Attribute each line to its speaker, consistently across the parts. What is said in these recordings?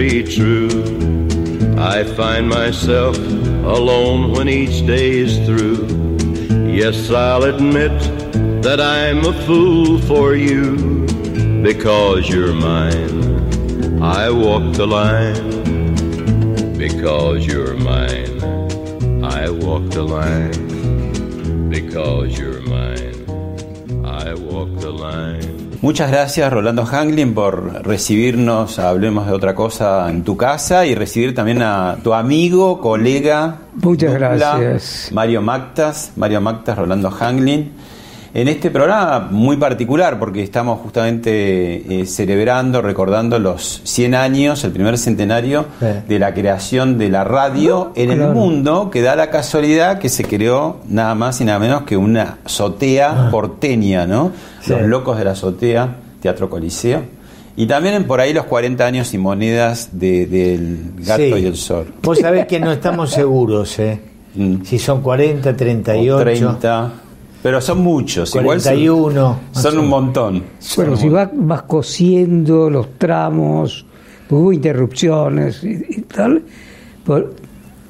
Speaker 1: Be true. I find myself alone when each day is through. Yes, I'll admit that I'm a fool for you because you're mine. I walk the line because you're mine. I walk the line because you're
Speaker 2: Muchas gracias Rolando Hanglin por recibirnos, hablemos de otra cosa en tu casa y recibir también a tu amigo, colega,
Speaker 3: Muchas
Speaker 2: dupla,
Speaker 3: gracias.
Speaker 2: Mario Mactas, Mario Mactas, Rolando Hanglin, en este programa muy particular porque estamos justamente eh, celebrando, recordando los 100 años, el primer centenario
Speaker 3: Sí.
Speaker 2: de la creación de la radio en el mundo, que da la casualidad que se creó nada más y nada menos que una azotea porteña, ¿no?
Speaker 3: Ah. Sí.
Speaker 2: Los locos de la azotea, Teatro Coliseo. Y también por ahí los 40 años y monedas de- del gato
Speaker 4: Sí.
Speaker 2: y el sol.
Speaker 4: Vos sabés que no estamos seguros, ¿eh?
Speaker 2: Mm.
Speaker 4: Si son 40, 38,
Speaker 2: O 30. Pero son muchos. igual son-
Speaker 4: 41.
Speaker 2: Son, un montón.
Speaker 3: Bueno, si vas, vas cosiendo los tramos, porque hubo interrupciones y, y tal, pues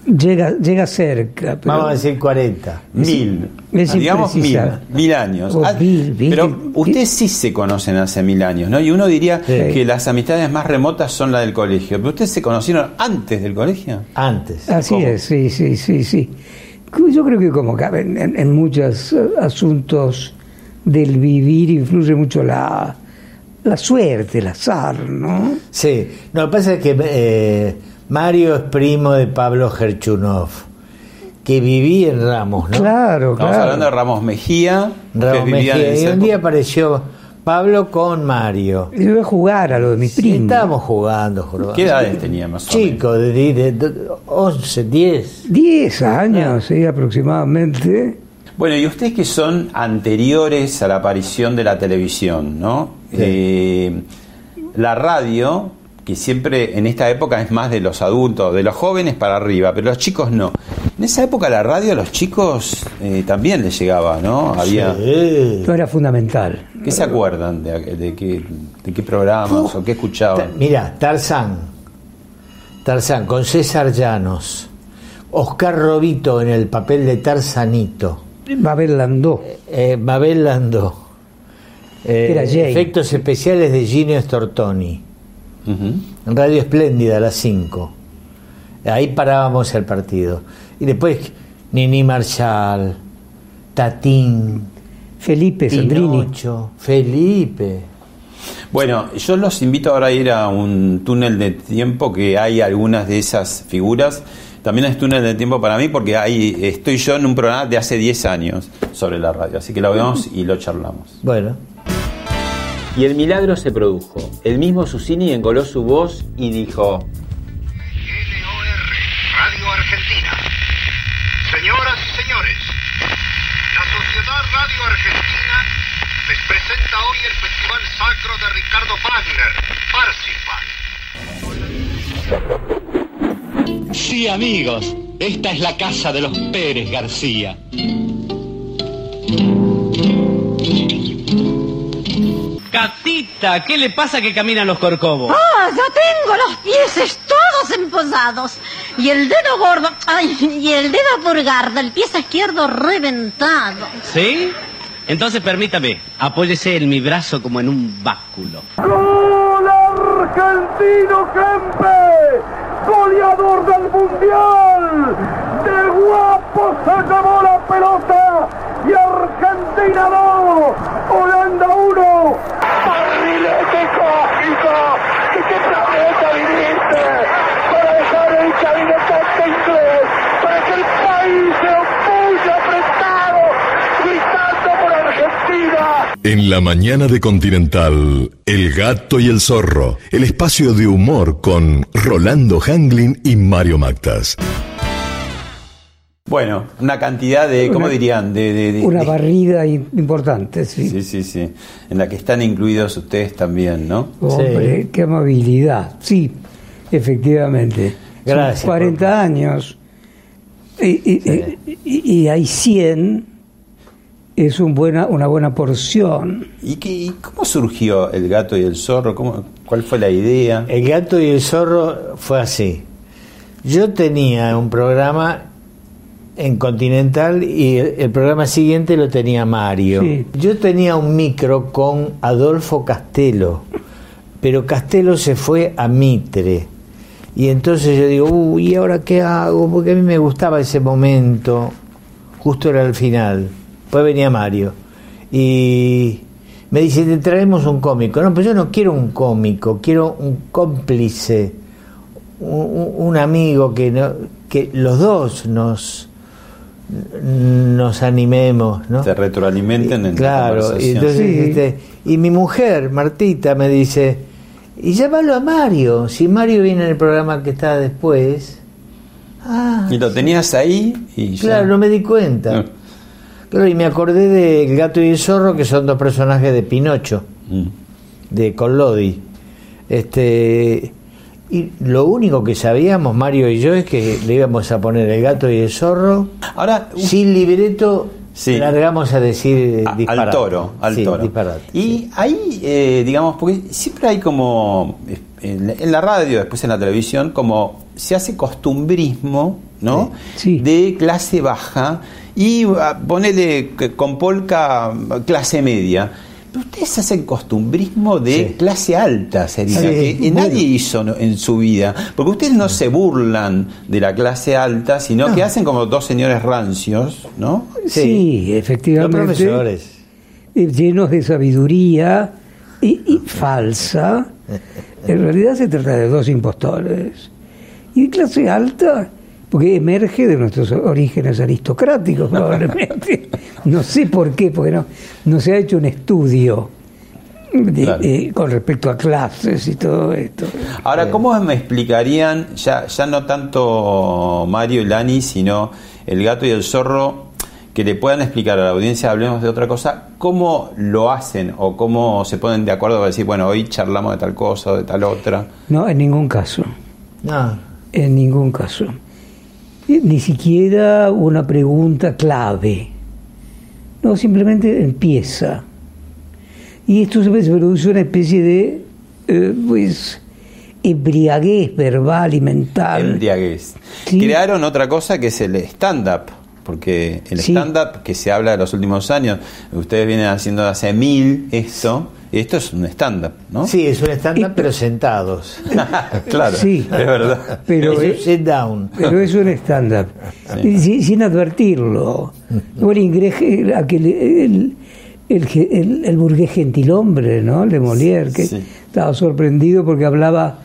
Speaker 3: llega, llega cerca. Pero
Speaker 4: Vamos a decir 40.
Speaker 2: Mil.
Speaker 3: Es
Speaker 2: Ah, digamos mil. Mil años.
Speaker 3: Oh,
Speaker 2: Ah,
Speaker 3: mil, mil.
Speaker 2: pero ustedes sí se conocen hace mil años, ¿no? Y uno diría
Speaker 4: Sí.
Speaker 2: que las amistades más remotas son las del colegio. Pero ustedes se conocieron antes del colegio.
Speaker 4: Antes.
Speaker 3: Así
Speaker 2: ¿Cómo?
Speaker 3: es, sí, sí, sí, sí. Yo creo que como cabe en, en- en muchos eh, asuntos del vivir influye mucho la, la suerte, el azar, ¿no?
Speaker 4: Sí. No, lo que pasa es que eh, Mario es primo de Pablo Gerchunov, que vivía en Ramos, ¿no?
Speaker 3: Claro,
Speaker 2: Estamos
Speaker 3: claro.
Speaker 2: hablando de Ramos Mejía.
Speaker 4: Ramos
Speaker 2: que vivían en
Speaker 4: Mejía. Y un día apareció Pablo con Mario.
Speaker 3: Yo iba a jugar a lo de mi
Speaker 4: Sí,
Speaker 3: primo.
Speaker 4: estábamos jugando, jugando.
Speaker 2: ¿Qué edades tenía más o menos?
Speaker 4: Chico, de, de- de 11, 10.
Speaker 3: Diez años, sí, aproximadamente.
Speaker 2: Bueno, y ustedes que son anteriores a la aparición de la televisión, ¿no?
Speaker 4: Sí.
Speaker 2: Eh, la radio, que siempre en esta época es más de los adultos, de los jóvenes para arriba, pero los chicos no. En esa época la radio a los chicos eh, también les llegaba, ¿no? Había...
Speaker 4: Sí.
Speaker 3: No era fundamental.
Speaker 2: ¿Qué se acuerdan de, de qué, de qué programas o qué
Speaker 4: Ta-
Speaker 2: escuchaban?
Speaker 4: Mira, Tarzán. Tarzán con César Llanos. Oscar Robito en el papel de Tarzanito.
Speaker 3: Babel Landó.
Speaker 4: Eh, Mabel Landó. Eh,
Speaker 3: Era Jane.
Speaker 4: efectos especiales de Gino Stortoni. En Radio Espléndida a las 5. Ahí parábamos el partido. Y después Nini Marshall, Tatín,
Speaker 3: Felipe Sandrini.
Speaker 4: Pinocho, Felipe.
Speaker 2: Bueno, yo los invito ahora a ir a un túnel de tiempo que hay algunas de esas figuras. También es túnel de tiempo para mí porque ahí estoy yo en un programa de hace 10 años sobre la radio. Así que lo vemos y lo charlamos.
Speaker 4: Bueno.
Speaker 2: Y el milagro se produjo. El mismo Susini engoló su voz y dijo...
Speaker 5: LOR, Radio Argentina. Señoras y señores, la Sociedad Radio Argentina les presenta hoy el Festival Sacro de Ricardo Wagner, Parsifal.
Speaker 6: Sí, amigos, esta es la casa de los Pérez García. Catita, ¿qué le pasa que caminan los corcovos?
Speaker 7: ¡Ah! Ya tengo los pies todos emposados. Y el dedo gordo. ¡Ay! Y el dedo pulgar del pie izquierdo reventado.
Speaker 6: ¿Sí? Entonces permítame, apóyese en mi brazo como en un báculo.
Speaker 8: ¡Gol argentino Kempe! ¡Goleador del Mundial! ¡De guapo se acabó la pelota y Argentina 2, Holanda 1.
Speaker 9: En la mañana de Continental, El Gato y el Zorro, el espacio de humor con Rolando Hanglin y Mario Mactas.
Speaker 2: Bueno, una cantidad de, ¿cómo
Speaker 3: Una-
Speaker 2: dirían? De, de- de-
Speaker 3: Una
Speaker 2: de-
Speaker 3: barrida im- importante, sí.
Speaker 2: Sí, sí, sí. En la que están incluidos ustedes también, ¿no?
Speaker 3: Hombre, qué amabilidad. Sí, efectivamente. Son
Speaker 4: Gracias,
Speaker 3: 40 años. Y, y- y- y hay 100. Es un buena, una buena porción.
Speaker 2: ¿Y, qué, y cómo surgió el gato y el zorro? ¿Cómo, ¿Cuál fue la idea?
Speaker 4: El gato y el zorro fue así. Yo tenía un programa en Continental y el, programa siguiente lo tenía Mario.
Speaker 3: Sí.
Speaker 4: Yo tenía un micro con Adolfo Castelo, pero Castelo se fue a Mitre. Y entonces yo digo, uy, ¿y ahora qué hago? Porque a mí me gustaba ese momento, justo era el final. Después venía Mario. Y me dice, te traemos un cómico. No, pues yo no quiero un cómico, quiero un cómplice, un, un- un amigo que, no, que los dos nos, nos animemos, ¿no?
Speaker 2: Se retroalimenten en la
Speaker 4: Claro, y, entonces,
Speaker 3: Sí.
Speaker 4: este, y mi mujer, Martita, me dice, y llámalo a Mario, si Mario viene en el programa que está después. Ah,
Speaker 2: Y lo tenías ahí y ya.
Speaker 4: claro, no me di cuenta.
Speaker 2: Ah.
Speaker 4: Claro, y me acordé de El gato y el zorro, que son dos personajes de Pinocho,
Speaker 2: Mm.
Speaker 4: de Collodi. Este, y lo único que sabíamos, Mario y yo, es que le íbamos a poner el gato y el zorro.
Speaker 2: Ahora, un-
Speaker 4: Sin libreto,
Speaker 2: Sí.
Speaker 4: largamos a decir
Speaker 2: a- al toro, al
Speaker 4: Sí,
Speaker 2: toro.
Speaker 4: disparate.
Speaker 2: Y ahí, eh, digamos, porque siempre hay como, en la, en la radio, después en la televisión, como se hace costumbrismo, ¿no? De clase baja y ah, ponele con polka clase media. Pero ustedes hacen costumbrismo de
Speaker 4: Sí.
Speaker 2: clase alta, sería,
Speaker 4: Sí,
Speaker 2: que,
Speaker 3: bueno.
Speaker 2: nadie hizo en su vida. Porque ustedes no se burlan de la clase alta, sino que hacen como dos señores rancios, ¿no?
Speaker 4: Sí.
Speaker 3: Sí,
Speaker 4: Los
Speaker 3: efectivamente.
Speaker 4: profesores.
Speaker 3: llenos de sabiduría y, y falsa. En realidad se trata de dos impostores. Y de clase alta, porque emerge de nuestros orígenes aristocráticos, probablemente. No sé por qué, porque no, no se ha hecho un estudio de-
Speaker 2: Claro.
Speaker 3: eh, con respecto a clases y todo esto.
Speaker 2: Ahora, ¿cómo me explicarían, ya, ya no tanto Mario y Lani, sino el gato y el zorro, que le puedan explicar a la audiencia, hablemos de otra cosa, cómo lo hacen o cómo se ponen de acuerdo para decir, bueno, hoy charlamos de tal cosa o de tal otra?
Speaker 3: No, en ningún caso.
Speaker 4: No,
Speaker 3: En ningún caso. Ni siquiera una pregunta clave. No, simplemente empieza. Y esto se produce una especie de, eh, pues, embriaguez verbal y mental.
Speaker 2: Embriaguez.
Speaker 3: Sí.
Speaker 2: Crearon otra cosa que es el stand-up. Porque el
Speaker 3: Sí.
Speaker 2: stand-up que se habla de los últimos años, ustedes vienen haciendo hace mil esto, esto es un stand-up, ¿no?
Speaker 4: sí, es un stand-up, pero sentados.
Speaker 2: claro,
Speaker 3: Sí.
Speaker 2: es verdad.
Speaker 3: Pero,
Speaker 4: es un sit down.
Speaker 3: pero es un stand-up. Sin, sin advertirlo. O el inglés, aquel, el, el, el- el burgués gentilhombre, ¿no? El de Molière, que
Speaker 2: Sí.
Speaker 3: estaba sorprendido porque hablaba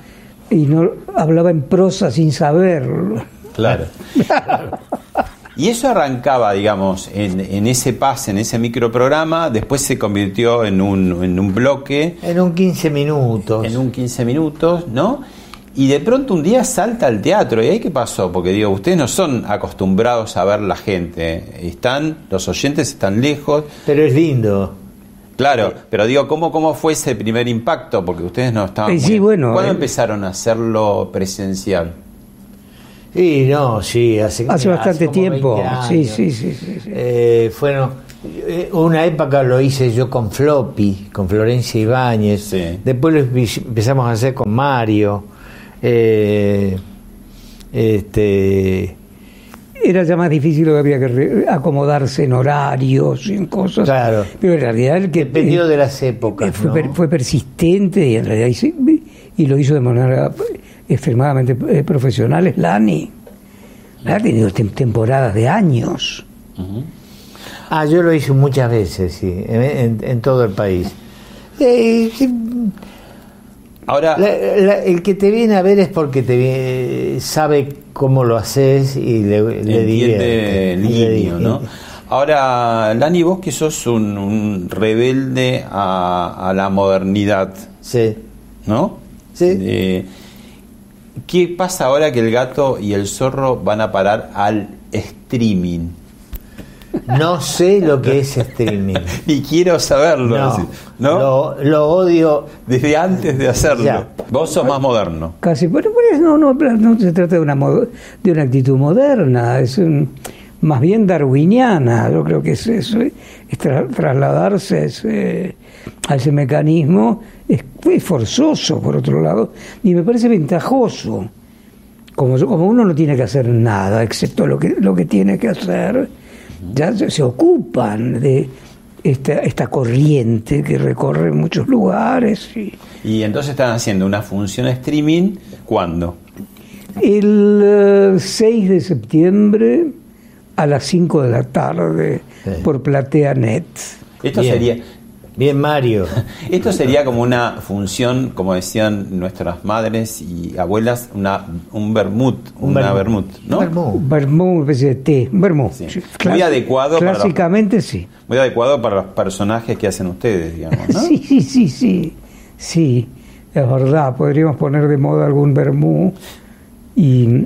Speaker 3: y no hablaba en prosa sin saberlo.
Speaker 2: Claro. Y eso arrancaba, digamos, en, en ese pase, en ese microprograma, después se convirtió en un, en un bloque,
Speaker 4: En un 15 minutos.
Speaker 2: en un 15 minutos, ¿no? Y de pronto un día salta al teatro. ¿Y ahí qué pasó? Porque digo, ustedes no son acostumbrados a ver la gente. Están, los oyentes están lejos.
Speaker 4: Pero es lindo.
Speaker 2: Claro, pero digo, ¿cómo, cómo fue ese primer impacto? Porque ustedes no estaban.
Speaker 3: Eh, sí,
Speaker 2: muy-
Speaker 3: bueno,
Speaker 2: ¿Cuándo
Speaker 3: eh.
Speaker 2: empezaron a hacerlo presencial?
Speaker 4: Y no, sí, hace,
Speaker 3: Hace bastante tiempo.
Speaker 4: 20
Speaker 3: Sí, sí, sí, sí, sí.
Speaker 4: Eh, fueron, eh, una época lo hice yo con Floppy, con Florencia Ibáñez.
Speaker 2: Sí.
Speaker 4: Después lo empe- empezamos a hacer con Mario. Eh, este,
Speaker 3: Era ya más difícil lo que había que acomodarse en horarios y en cosas.
Speaker 4: Claro.
Speaker 3: Pero en realidad el que
Speaker 4: dependió
Speaker 3: eh,
Speaker 4: de las épocas.
Speaker 3: fue,
Speaker 4: ¿no?
Speaker 3: per- fue persistente y en realidad y lo hizo de manera extremadamente eh, profesional es Lani. Ha tenido tem- temporadas de años.
Speaker 4: Ah, yo lo hice muchas veces, sí, en, en- en todo el país. Eh,
Speaker 2: Ahora,
Speaker 4: la- la- el que te viene a ver es porque te vie- sabe cómo lo haces y le, le
Speaker 2: entiende
Speaker 4: divierte.
Speaker 2: el
Speaker 4: Le
Speaker 2: guiño, ¿no? Ahora, Lani, vos que sos un, un rebelde a, a la modernidad,
Speaker 4: Sí.
Speaker 2: ¿no?
Speaker 4: Sí.
Speaker 2: Eh, ¿Qué pasa ahora que el gato y el zorro van a parar al streaming?
Speaker 4: No sé lo que es streaming.
Speaker 2: Y quiero saberlo,
Speaker 4: No,
Speaker 2: ¿no?
Speaker 4: Lo, lo odio.
Speaker 2: Desde antes de hacerlo.
Speaker 4: Ya.
Speaker 2: Vos sos más moderno.
Speaker 3: Casi, pero, pero no, no, no se trata de una, de una actitud moderna, es un- más bien darwiniana. Yo creo que es eso, es tra- trasladarse a ese, a ese mecanismo es, es forzoso, por otro lado, y me parece ventajoso. Como, como uno no tiene que hacer nada, excepto lo que, lo que tiene que hacer, ya se, se ocupan de esta, esta corriente que recorre muchos lugares. Y,
Speaker 2: Y entonces están haciendo una función streaming, ¿cuándo?
Speaker 3: El eh, 6 de septiembre a las 5 de la tarde
Speaker 4: Sí.
Speaker 3: por PlateaNet.
Speaker 2: Esto
Speaker 4: Bien.
Speaker 2: sería
Speaker 4: Bien, Mario.
Speaker 2: esto sería como una función, como decían nuestras madres y abuelas, una un vermut,
Speaker 4: Un
Speaker 2: una
Speaker 4: vermut.
Speaker 2: vermut, ¿no?
Speaker 4: Vermú.
Speaker 3: Vermú, una especie de té. Vermú.
Speaker 2: Sí. Muy adecuado para los-
Speaker 3: Clásicamente sí.
Speaker 2: Muy adecuado para los personajes que hacen ustedes, digamos, ¿no?
Speaker 3: Sí, sí, sí, sí. Sí, es verdad. Podríamos poner de moda algún vermú y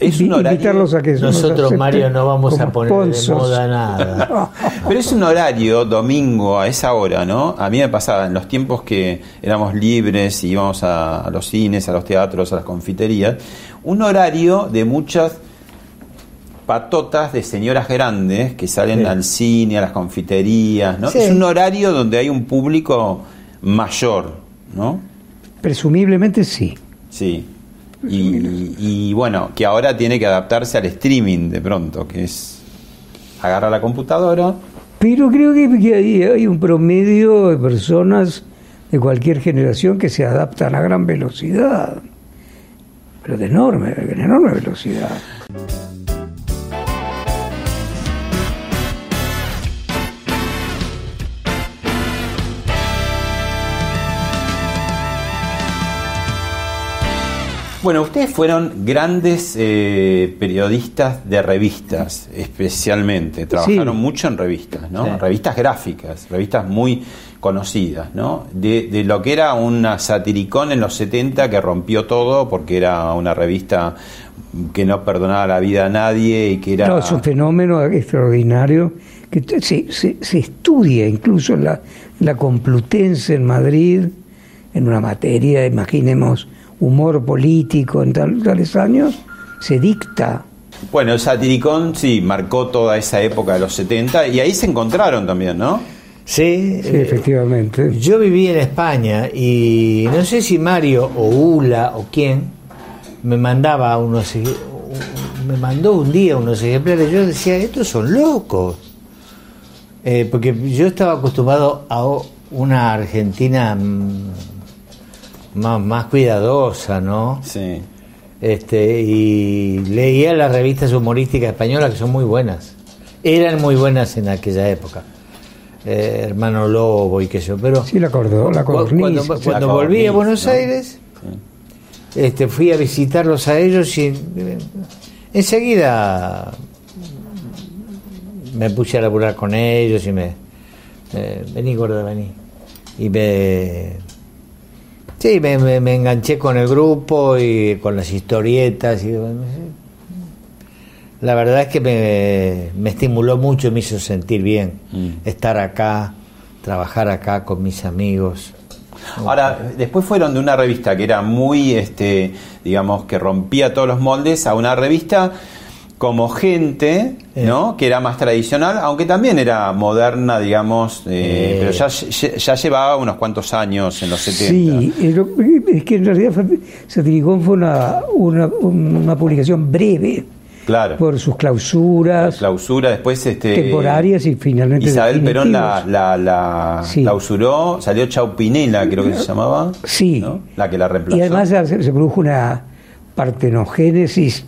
Speaker 2: Es un horario-
Speaker 3: invitarlos a que nos
Speaker 4: Nosotros, Mario, no vamos a poner de moda nada.
Speaker 2: Pero es un horario domingo a esa hora, ¿no? A mí me pasaba en los tiempos que éramos libres y íbamos a, a los cines, a los teatros, a las confiterías, un horario de muchas patotas de señoras grandes que salen
Speaker 4: Sí.
Speaker 2: al cine, a las confiterías, ¿no?
Speaker 4: Sí.
Speaker 2: Es un horario donde hay un público mayor, ¿no?
Speaker 3: Presumiblemente sí.
Speaker 2: Sí. Y, y bueno, que ahora tiene que adaptarse al streaming de pronto, que es agarra la computadora,
Speaker 3: Pero creo que, que hay, hay un promedio de personas de cualquier generación que se adaptan a gran velocidad. Pero de enorme, de enorme velocidad.
Speaker 2: Bueno, ustedes fueron grandes eh, periodistas de revistas, especialmente. Trabajaron
Speaker 3: Sí.
Speaker 2: mucho en revistas, ¿no?
Speaker 4: Sí.
Speaker 2: Revistas gráficas, revistas muy conocidas, ¿no? De, de lo que era una satiricón en los 70 que rompió todo porque era una revista que no perdonaba la vida a nadie y que era...
Speaker 3: No, es un fenómeno extraordinario que se, se- se estudia incluso en la, en la Complutense en Madrid, en una materia, imaginemos, humor político en tal- tales años, se dicta.
Speaker 2: Bueno, el satiricón sí, marcó toda esa época de los 70 y ahí se encontraron también, ¿no?
Speaker 4: Sí,
Speaker 3: Sí,
Speaker 4: eh,
Speaker 3: efectivamente.
Speaker 4: Yo viví en España y no sé si Mario o Ula o quién me mandaba unos me mandó un día unos ejemplares. Yo decía, estos son locos. Eh, porque yo estaba acostumbrado a una Argentina mm, más, más cuidadosa, ¿no?
Speaker 2: Sí.
Speaker 4: Este, y leía las revistas humorísticas españolas que son muy buenas. Eran muy buenas en aquella época. Eh, Hermano Lobo y qué sé yo, pero
Speaker 3: Sí, la, cordo, la codorniz.
Speaker 4: cuando,
Speaker 2: sí.
Speaker 4: cuando
Speaker 2: La
Speaker 4: volví a Buenos
Speaker 2: ¿no?
Speaker 4: Aires, este, fui a visitarlos a ellos y eh, enseguida me puse a laburar con ellos y me, me- vení gorda, vení. Y me sí, me, me- me enganché con el grupo y con las historietas y la verdad es que me, me estimuló mucho, me hizo sentir bien
Speaker 2: Mm.
Speaker 4: estar acá, trabajar acá con mis amigos.
Speaker 2: Ahora, después fueron de una revista que era muy, este, digamos, que rompía todos los moldes, a una revista como gente,
Speaker 4: Eh.
Speaker 2: ¿no? Que era más tradicional, aunque también era moderna, digamos, eh,
Speaker 4: Eh.
Speaker 2: pero ya, ya, llevaba unos cuantos años en los 70.
Speaker 3: Sí, es que en realidad Satiricón fue una, una, una publicación breve
Speaker 2: Claro.
Speaker 3: por sus clausuras
Speaker 2: Clausura, después este
Speaker 3: temporarias y finalmente
Speaker 2: Isabel Perón la, la, la
Speaker 3: Sí.
Speaker 2: clausuró, salió Chaupinela, creo que se llamaba.
Speaker 3: Sí.
Speaker 2: ¿no? La que la reemplazó.
Speaker 3: Y además se, se produjo una partenogénesis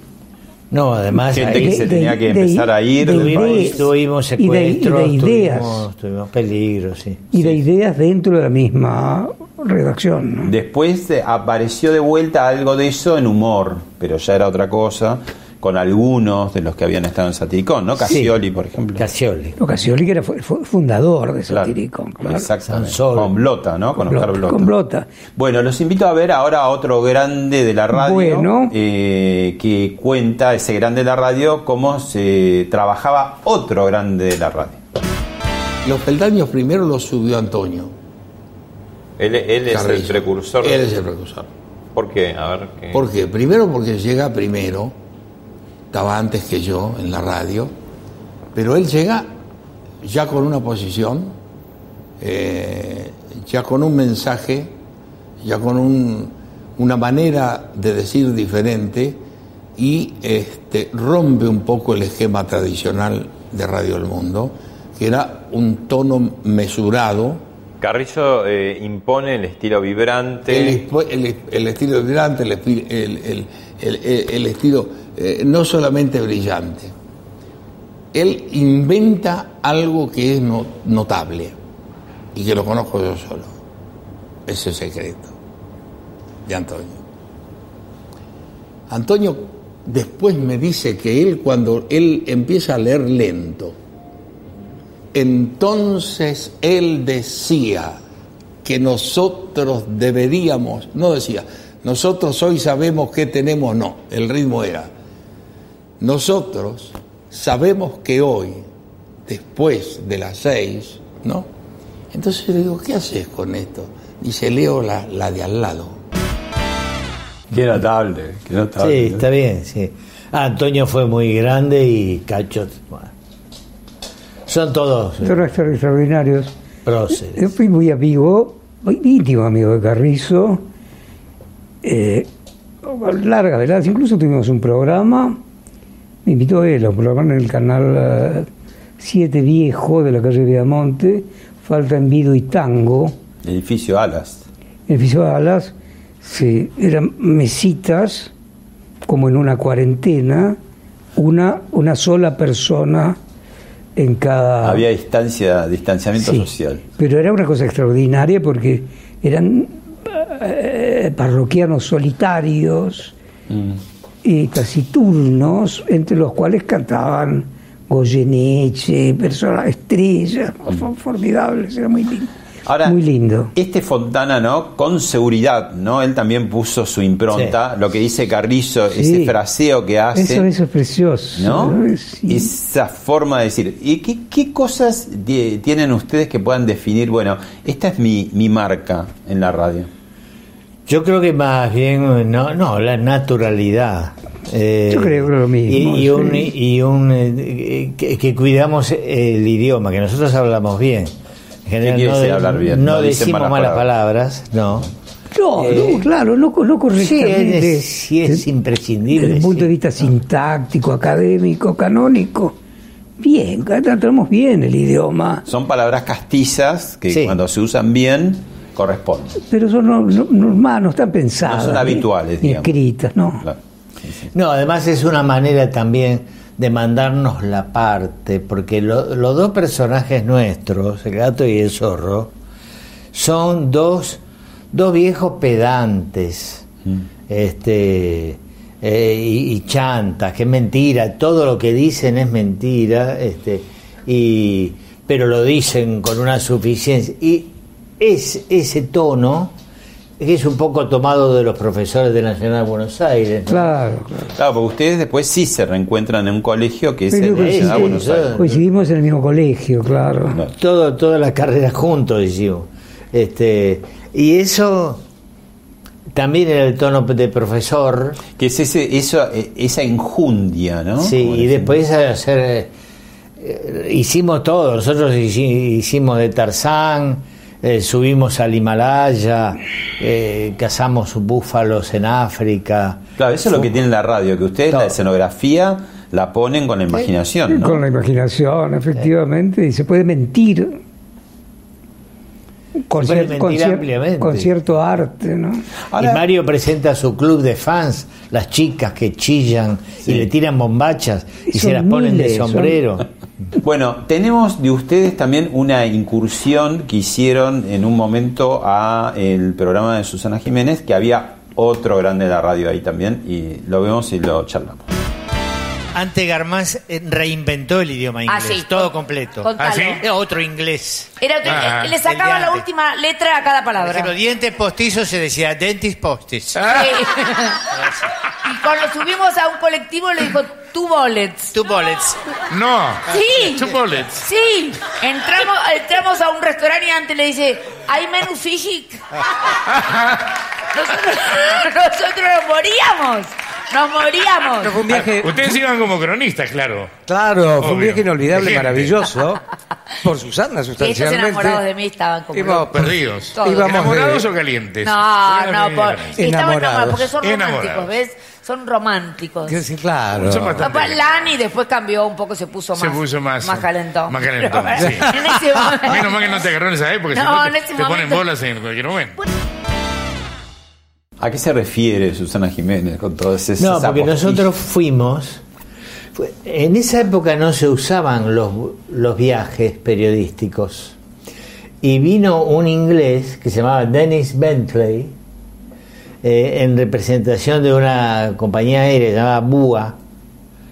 Speaker 4: No, además
Speaker 2: Gente
Speaker 4: ahí
Speaker 2: que se tenía que empezar a ir
Speaker 3: de
Speaker 2: del
Speaker 3: ideas.
Speaker 2: país.
Speaker 4: tuvimos
Speaker 3: Y de- y de
Speaker 4: secuestros,
Speaker 3: ideas.
Speaker 4: tuvimos, tuvimos peligros, sí.
Speaker 3: Y de ideas dentro de la misma redacción. ¿no?
Speaker 2: Después eh, apareció de vuelta algo de eso en humor, pero ya era otra cosa, con algunos de los que habían estado en Satiricón, ¿no? Casioli, por ejemplo.
Speaker 4: Casioli.
Speaker 3: Lo Casioli, que era fu- fu- fundador de
Speaker 2: Claro,
Speaker 3: Satiricón. claro.
Speaker 2: Exactamente. Con Blota, ¿no? Con Oscar
Speaker 3: Blota,
Speaker 2: Blota.
Speaker 3: con Blota.
Speaker 2: Bueno, los invito a ver ahora a otro grande de la radio
Speaker 3: Bueno.
Speaker 2: eh, que cuenta ese grande de la radio cómo se trabajaba otro grande de la radio.
Speaker 10: Los peldaños primero los subió Antonio.
Speaker 2: Él, él es el precursor.
Speaker 10: Él es el precursor.
Speaker 2: ¿Por qué? A ver. ¿qué?
Speaker 10: ¿Por qué? Primero porque llega primero, estaba antes que yo en la radio, pero él llega ya con una posición, eh, ya con un mensaje, ya con un- una manera de decir diferente y este, rompe un poco el esquema tradicional de Radio El Mundo, que era un tono mesurado,
Speaker 2: Carrizo eh, impone el estilo vibrante.
Speaker 10: el, el- el estilo el- el- el estilo eh, no solamente brillante. Él inventa algo que es no- notable y que lo conozco yo solo. Ese secreto de Antonio. Antonio después me dice que él cuando él empieza a leer lento, entonces él decía que nosotros deberíamos, no decía, nosotros hoy sabemos qué tenemos, no, el ritmo era, nosotros sabemos que hoy, después de las seis, ¿no? Entonces le digo, ¿qué haces con esto? Dice, leo la, la de al lado.
Speaker 2: Qué notable, qué notable.
Speaker 4: Sí, está bien, sí. Ah, Antonio fue muy grande y Cacho. bueno. Son todos eh,
Speaker 3: Todos estos extraordinarios.
Speaker 4: próceres.
Speaker 3: Yo fui muy amigo, muy íntimo amigo de Carrizo. Eh, larga, ¿verdad? Incluso tuvimos un programa, me invitó él a un programa en el canal 7 Viejo de la calle Viamonte, Falta en Vido y Tango,
Speaker 2: Edificio Alas.
Speaker 3: edificio Alas, sí, eran mesitas, como en una cuarentena, una, una sola persona en cada...
Speaker 2: Había distancia, distanciamiento
Speaker 3: Sí,
Speaker 2: social.
Speaker 3: Pero era una cosa extraordinaria porque eran eh, parroquianos solitarios
Speaker 2: Mm.
Speaker 3: Y taciturnos, entre los cuales cantaban Goyeneche, personas estrellas, for- formidables, era muy lindo.
Speaker 2: Ahora,
Speaker 3: muy lindo.
Speaker 2: Este Fontana, ¿no? Con seguridad, ¿no? Él también puso su impronta, lo que dice Carrizo,
Speaker 3: Sí.
Speaker 2: ese fraseo que hace.
Speaker 3: Eso, eso es precioso.
Speaker 2: ¿no?
Speaker 3: Sí.
Speaker 2: Esa forma de decir. ¿Y qué, qué cosas tienen ustedes que puedan definir? Bueno, esta es mi, mi marca en la radio.
Speaker 4: Yo creo que más bien, no, no, la naturalidad. Eh,
Speaker 3: Yo creo que lo mismo,
Speaker 4: Y, y un,
Speaker 3: sí.
Speaker 4: y un, eh, que, que cuidamos el idioma, que nosotros hablamos bien. En general,
Speaker 2: quiere
Speaker 4: no,
Speaker 2: decir hablar bien?
Speaker 4: no decimos
Speaker 2: malas
Speaker 4: malas palabras, no.
Speaker 3: No,
Speaker 4: Eh,
Speaker 3: no, claro, no, no
Speaker 4: Sí,
Speaker 3: correctamente.
Speaker 4: es, sí es
Speaker 3: Desde
Speaker 4: imprescindible.
Speaker 3: el punto
Speaker 4: sí.
Speaker 3: de vista sintáctico, académico, canónico. Bien, tratamos bien el idioma,
Speaker 2: Son palabras castizas que
Speaker 4: Sí.
Speaker 2: cuando se usan bien corresponden.
Speaker 3: pero son no, no, normal, no están pensadas.
Speaker 2: No son
Speaker 3: ni-
Speaker 2: habituales,
Speaker 3: Ni
Speaker 2: digamos.
Speaker 3: escritas, no.
Speaker 2: Claro. Sí, sí.
Speaker 4: No, además es una manera también de mandarnos la parte, porque lo- los dos personajes nuestros, el gato y el zorro, son dos, dos viejos pedantes, este, eh, y, y chantas, que es mentira, todo lo que dicen es mentira, este, y, pero lo dicen con una suficiencia. Y es ese tono, que es un poco tomado de los profesores de Nacional de Buenos Aires, ¿no?
Speaker 3: Claro, claro.
Speaker 2: Claro, porque ustedes después sí se reencuentran en un colegio que es
Speaker 3: Pero
Speaker 2: el de Ciudad de Buenos Aires.
Speaker 3: Coincidimos en el mismo colegio, claro.
Speaker 2: No.
Speaker 4: todo, todas las carreras juntos hicimos. Este, y eso también era el tono de profesor,
Speaker 2: Que es ese, eso, eh, esa enjundia, ¿no?
Speaker 4: sí,
Speaker 2: Como
Speaker 4: y después hacer, eh, hicimos todo, nosotros hici- hicimos de Tarzán, eh, subimos al Himalaya, eh, cazamos búfalos en África.
Speaker 2: Claro, eso es lo que tiene la radio, que ustedes la escenografía la ponen con la imaginación, ¿no?
Speaker 3: Con la imaginación, efectivamente, y se puede mentir. Con, cier- con
Speaker 4: mentir
Speaker 3: cier-
Speaker 4: ampliamente.
Speaker 3: con cierto arte, ¿no?
Speaker 4: y Mario presenta su club de fans, las chicas que chillan y le tiran bombachas y,
Speaker 2: Y
Speaker 4: se las ponen de
Speaker 2: son-
Speaker 4: sombrero.
Speaker 2: Bueno, tenemos de ustedes también una incursión que hicieron en un momento a el programa de Susana Jiménez, que había otro grande de la radio ahí también, y lo vemos y lo charlamos.
Speaker 4: Ante Garmaz eh, reinventó el idioma
Speaker 11: Ah,
Speaker 4: inglés,
Speaker 11: sí.
Speaker 4: todo completo.
Speaker 11: Contalo. ¿Ah, sí?
Speaker 4: Era otro inglés.
Speaker 11: Era otro-
Speaker 4: Ah,
Speaker 11: le sacaba
Speaker 4: el de
Speaker 11: la
Speaker 4: antes.
Speaker 11: última letra a cada
Speaker 4: Por
Speaker 11: palabra.
Speaker 4: ejemplo, dientes postizos se decía dentist postis.
Speaker 11: Sí. y cuando subimos a un colectivo le dijo two bullets.
Speaker 4: Two bullets.
Speaker 12: No.
Speaker 11: Sí.
Speaker 12: Two bullets.
Speaker 11: Sí. Entramos, entramos a un restaurante y antes le dice, ¿hay menú físico? nosotros, nosotros nos moríamos. Nos moríamos.
Speaker 13: fue un viaje-
Speaker 12: Ustedes iban como cronistas, claro.
Speaker 13: Claro, fue un
Speaker 12: Obvio.
Speaker 13: viaje inolvidable,
Speaker 12: gente.
Speaker 13: maravilloso. Por Susana,
Speaker 11: estos enamorados de mí estaban como...
Speaker 13: Íbamos
Speaker 11: locos.
Speaker 12: Perdidos.
Speaker 11: Todos.
Speaker 13: Íbamos
Speaker 12: ¿Enamorados
Speaker 13: de-
Speaker 12: o calientes?
Speaker 11: No, no, por,
Speaker 12: cronistas.
Speaker 11: estaban enamorados porque son románticos. ¿ves? Son románticos.
Speaker 13: Que sí, claro.
Speaker 12: Son bastante-
Speaker 11: Papá Lani después cambió un poco, se puso más,
Speaker 12: Se puso más-
Speaker 11: calentón.
Speaker 12: más calentón,
Speaker 11: Pero,
Speaker 12: sí.
Speaker 11: En ese momento.
Speaker 12: Menos mal que no te agarró en esa época,
Speaker 11: No,
Speaker 12: si
Speaker 11: en
Speaker 12: te,
Speaker 11: ese
Speaker 12: te ponen
Speaker 11: momento-
Speaker 12: bolas en cualquier momento.
Speaker 2: ¿A qué se refiere Susana Jiménez con todas esas
Speaker 4: No, porque
Speaker 2: apostillas?
Speaker 4: nosotros fuimos. en esa época no se usaban los, los viajes periodísticos. Y vino un inglés que se llamaba Dennis Bentley, eh, en representación de una compañía aérea llamada BUA,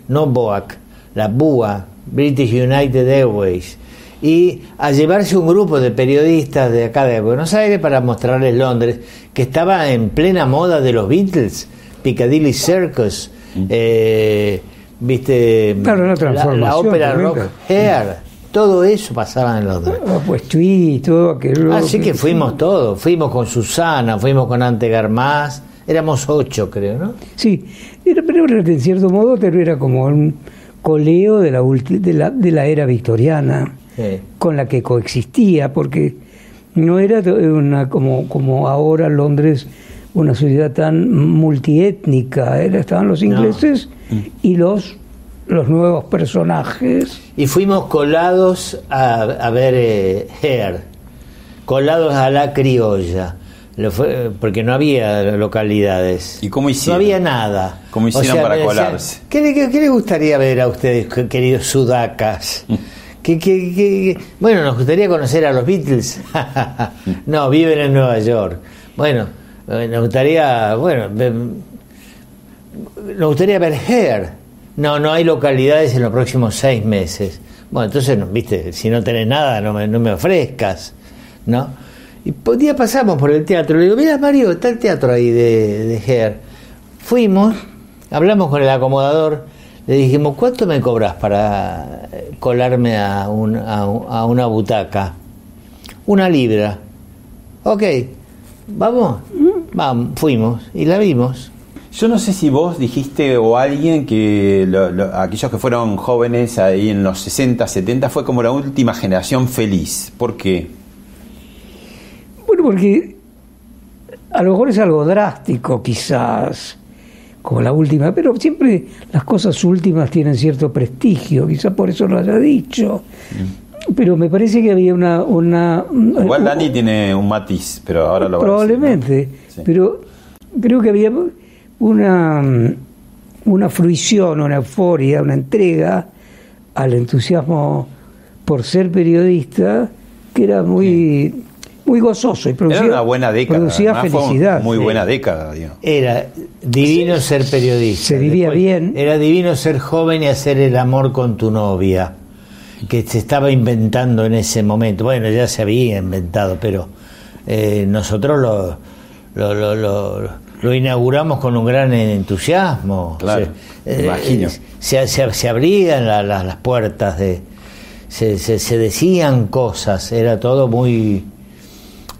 Speaker 4: no BOAC, la BUA, British United Airways, y a llevarse un grupo de periodistas de acá de Buenos Aires para mostrarles Londres, que estaba en plena moda de los Beatles, Piccadilly Circus, eh, viste,
Speaker 3: Claro, la
Speaker 4: ópera rock Hair, todo eso pasaba en Londres.
Speaker 3: Ah, Pues Tweet, todo aquello.
Speaker 4: Así que fuimos todos, fuimos con Susana, fuimos con Ante Garmaz, éramos ocho creo, ¿no?
Speaker 3: Sí, era, pero en cierto modo pero era como un coleo de la, ulti- de la, de la era victoriana
Speaker 4: Sí.
Speaker 3: con la que coexistía, porque no era una como, como ahora Londres una sociedad tan multiétnica, era, estaban los ingleses y los, los nuevos personajes.
Speaker 4: Y fuimos colados a, a ver eh, Hair, colados a la criolla, Lo fue- porque no había localidades.
Speaker 2: ¿Y cómo hicieron?
Speaker 4: No había nada.
Speaker 2: ¿Cómo hicieron para
Speaker 4: decían,
Speaker 2: colarse?
Speaker 4: ¿qué, le- qué- qué les gustaría ver a ustedes, que- queridos sudacas? ¿Qué- qué- qué-? Bueno, nos gustaría conocer a los Beatles. no, viven en Nueva York. Bueno, eh, nos gustaría, bueno, nos gustaría ver Hair. No, no hay localidades en los próximos seis meses. Bueno, entonces, viste, si no tenés nada, no me, no me ofrezcas, ¿no? Y un día pasamos por el teatro, le digo, mira Mario, está el teatro ahí de, de. Fuimos, hablamos con el acomodador, le dijimos, ¿cuánto me cobras para eh, colarme a, un- a un- a una butaca? Una libra. Ok, vamos, vamos, fuimos y la vimos.
Speaker 2: Yo no sé si vos dijiste o alguien que lo- lo- aquellos que fueron jóvenes ahí en los 60, 70 fue como la última generación feliz. ¿Por qué?
Speaker 3: Bueno, porque a lo mejor es algo drástico, quizás, como la última, pero siempre las cosas últimas tienen cierto prestigio, quizás por eso lo haya dicho. Pero me parece que había una... una
Speaker 2: Igual Dani tiene un matiz, pero ahora lo va a decir,
Speaker 3: Probablemente,
Speaker 2: Sí.
Speaker 3: pero creo que había una, una fruición, una euforia, una entrega al entusiasmo por ser periodista que era muy, muy gozoso y producía,
Speaker 2: Era una buena década.
Speaker 3: producía
Speaker 2: además fue
Speaker 3: felicidad.
Speaker 2: Muy
Speaker 3: Sí.
Speaker 2: buena década, digo.
Speaker 4: Era divino ser periodista.
Speaker 3: Se vivía bien.
Speaker 4: Era divino ser joven y hacer el amor con tu novia, que se estaba inventando en ese momento. Bueno, ya se había inventado, pero eh, nosotros lo, lo, lo, lo- lo inauguramos con un gran entusiasmo.
Speaker 2: Claro,
Speaker 4: Se-
Speaker 2: me imagino.
Speaker 4: Se, se- se abrían la- la- las puertas, de, se, se- se decían cosas, era todo muy...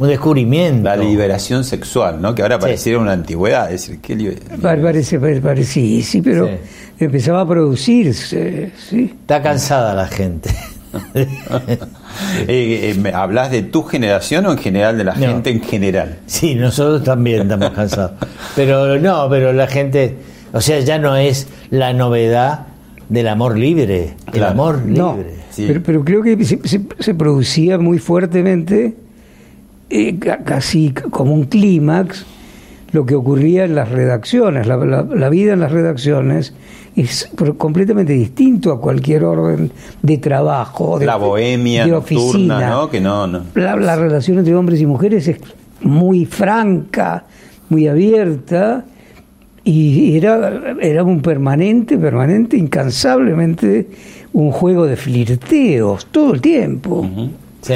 Speaker 4: Un descubrimiento.
Speaker 2: La liberación sexual, ¿no? Que ahora pareciera una antigüedad. Es decir, ¿qué
Speaker 3: Parece, pare- parece- sí, sí, pero empezaba a producirse, sí.
Speaker 4: Está cansada la gente.
Speaker 2: Eh, eh, ¿me ¿Hablas de tu generación o en general de la
Speaker 4: No.
Speaker 2: gente en general?
Speaker 4: Sí, nosotros también estamos cansados. Pero no, pero la gente, o sea, ya no es la novedad del amor libre. El amor
Speaker 3: No,
Speaker 4: libre.
Speaker 3: pero, pero creo que se, se- se producía muy fuertemente eh, ca- casi como un clímax lo que ocurría en las redacciones. La, la- la vida en las redacciones es completamente distinto a cualquier orden de trabajo, de,
Speaker 2: la bohemia
Speaker 3: de
Speaker 2: nocturna,
Speaker 3: oficina.
Speaker 2: ¿no? Que no, no.
Speaker 3: La, la relación entre hombres y mujeres es muy franca, muy abierta, y era, era un permanente, permanente, incansablemente un juego de flirteos todo el tiempo.
Speaker 4: Sí.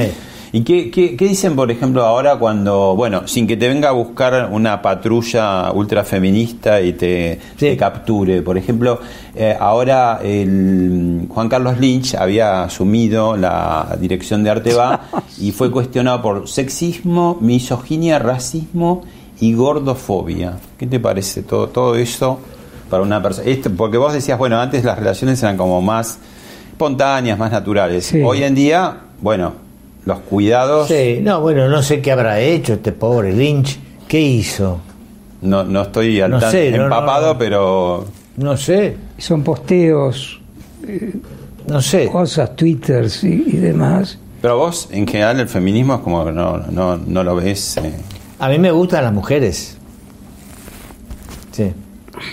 Speaker 2: ¿Y qué, qué, qué dicen, por ejemplo, ahora cuando, bueno, sin que te venga a buscar una patrulla ultrafeminista y te, te capture? Por ejemplo, eh, ahora el Juan Carlos Lynch había asumido la dirección de Arteba y fue cuestionado por sexismo, misoginia, racismo y gordofobia. ¿Qué te parece todo, todo eso para una persona? Porque vos decías, bueno, antes las relaciones eran como más espontáneas, más naturales.
Speaker 4: Sí.
Speaker 2: Hoy en día, bueno, los cuidados.
Speaker 4: Sí, no, bueno, no sé qué habrá hecho este pobre Lynch. ¿Qué hizo?
Speaker 2: No, no estoy al
Speaker 4: No
Speaker 2: tan-
Speaker 4: sé, no,
Speaker 2: empapado,
Speaker 4: no.
Speaker 2: pero
Speaker 4: No sé.
Speaker 3: Son posteos, eh,
Speaker 4: no sé.
Speaker 3: cosas, twitters y, y demás.
Speaker 2: pero vos en general el feminismo es como que no, no, no lo ves. eh.
Speaker 4: A mí me gustan las mujeres. Sí.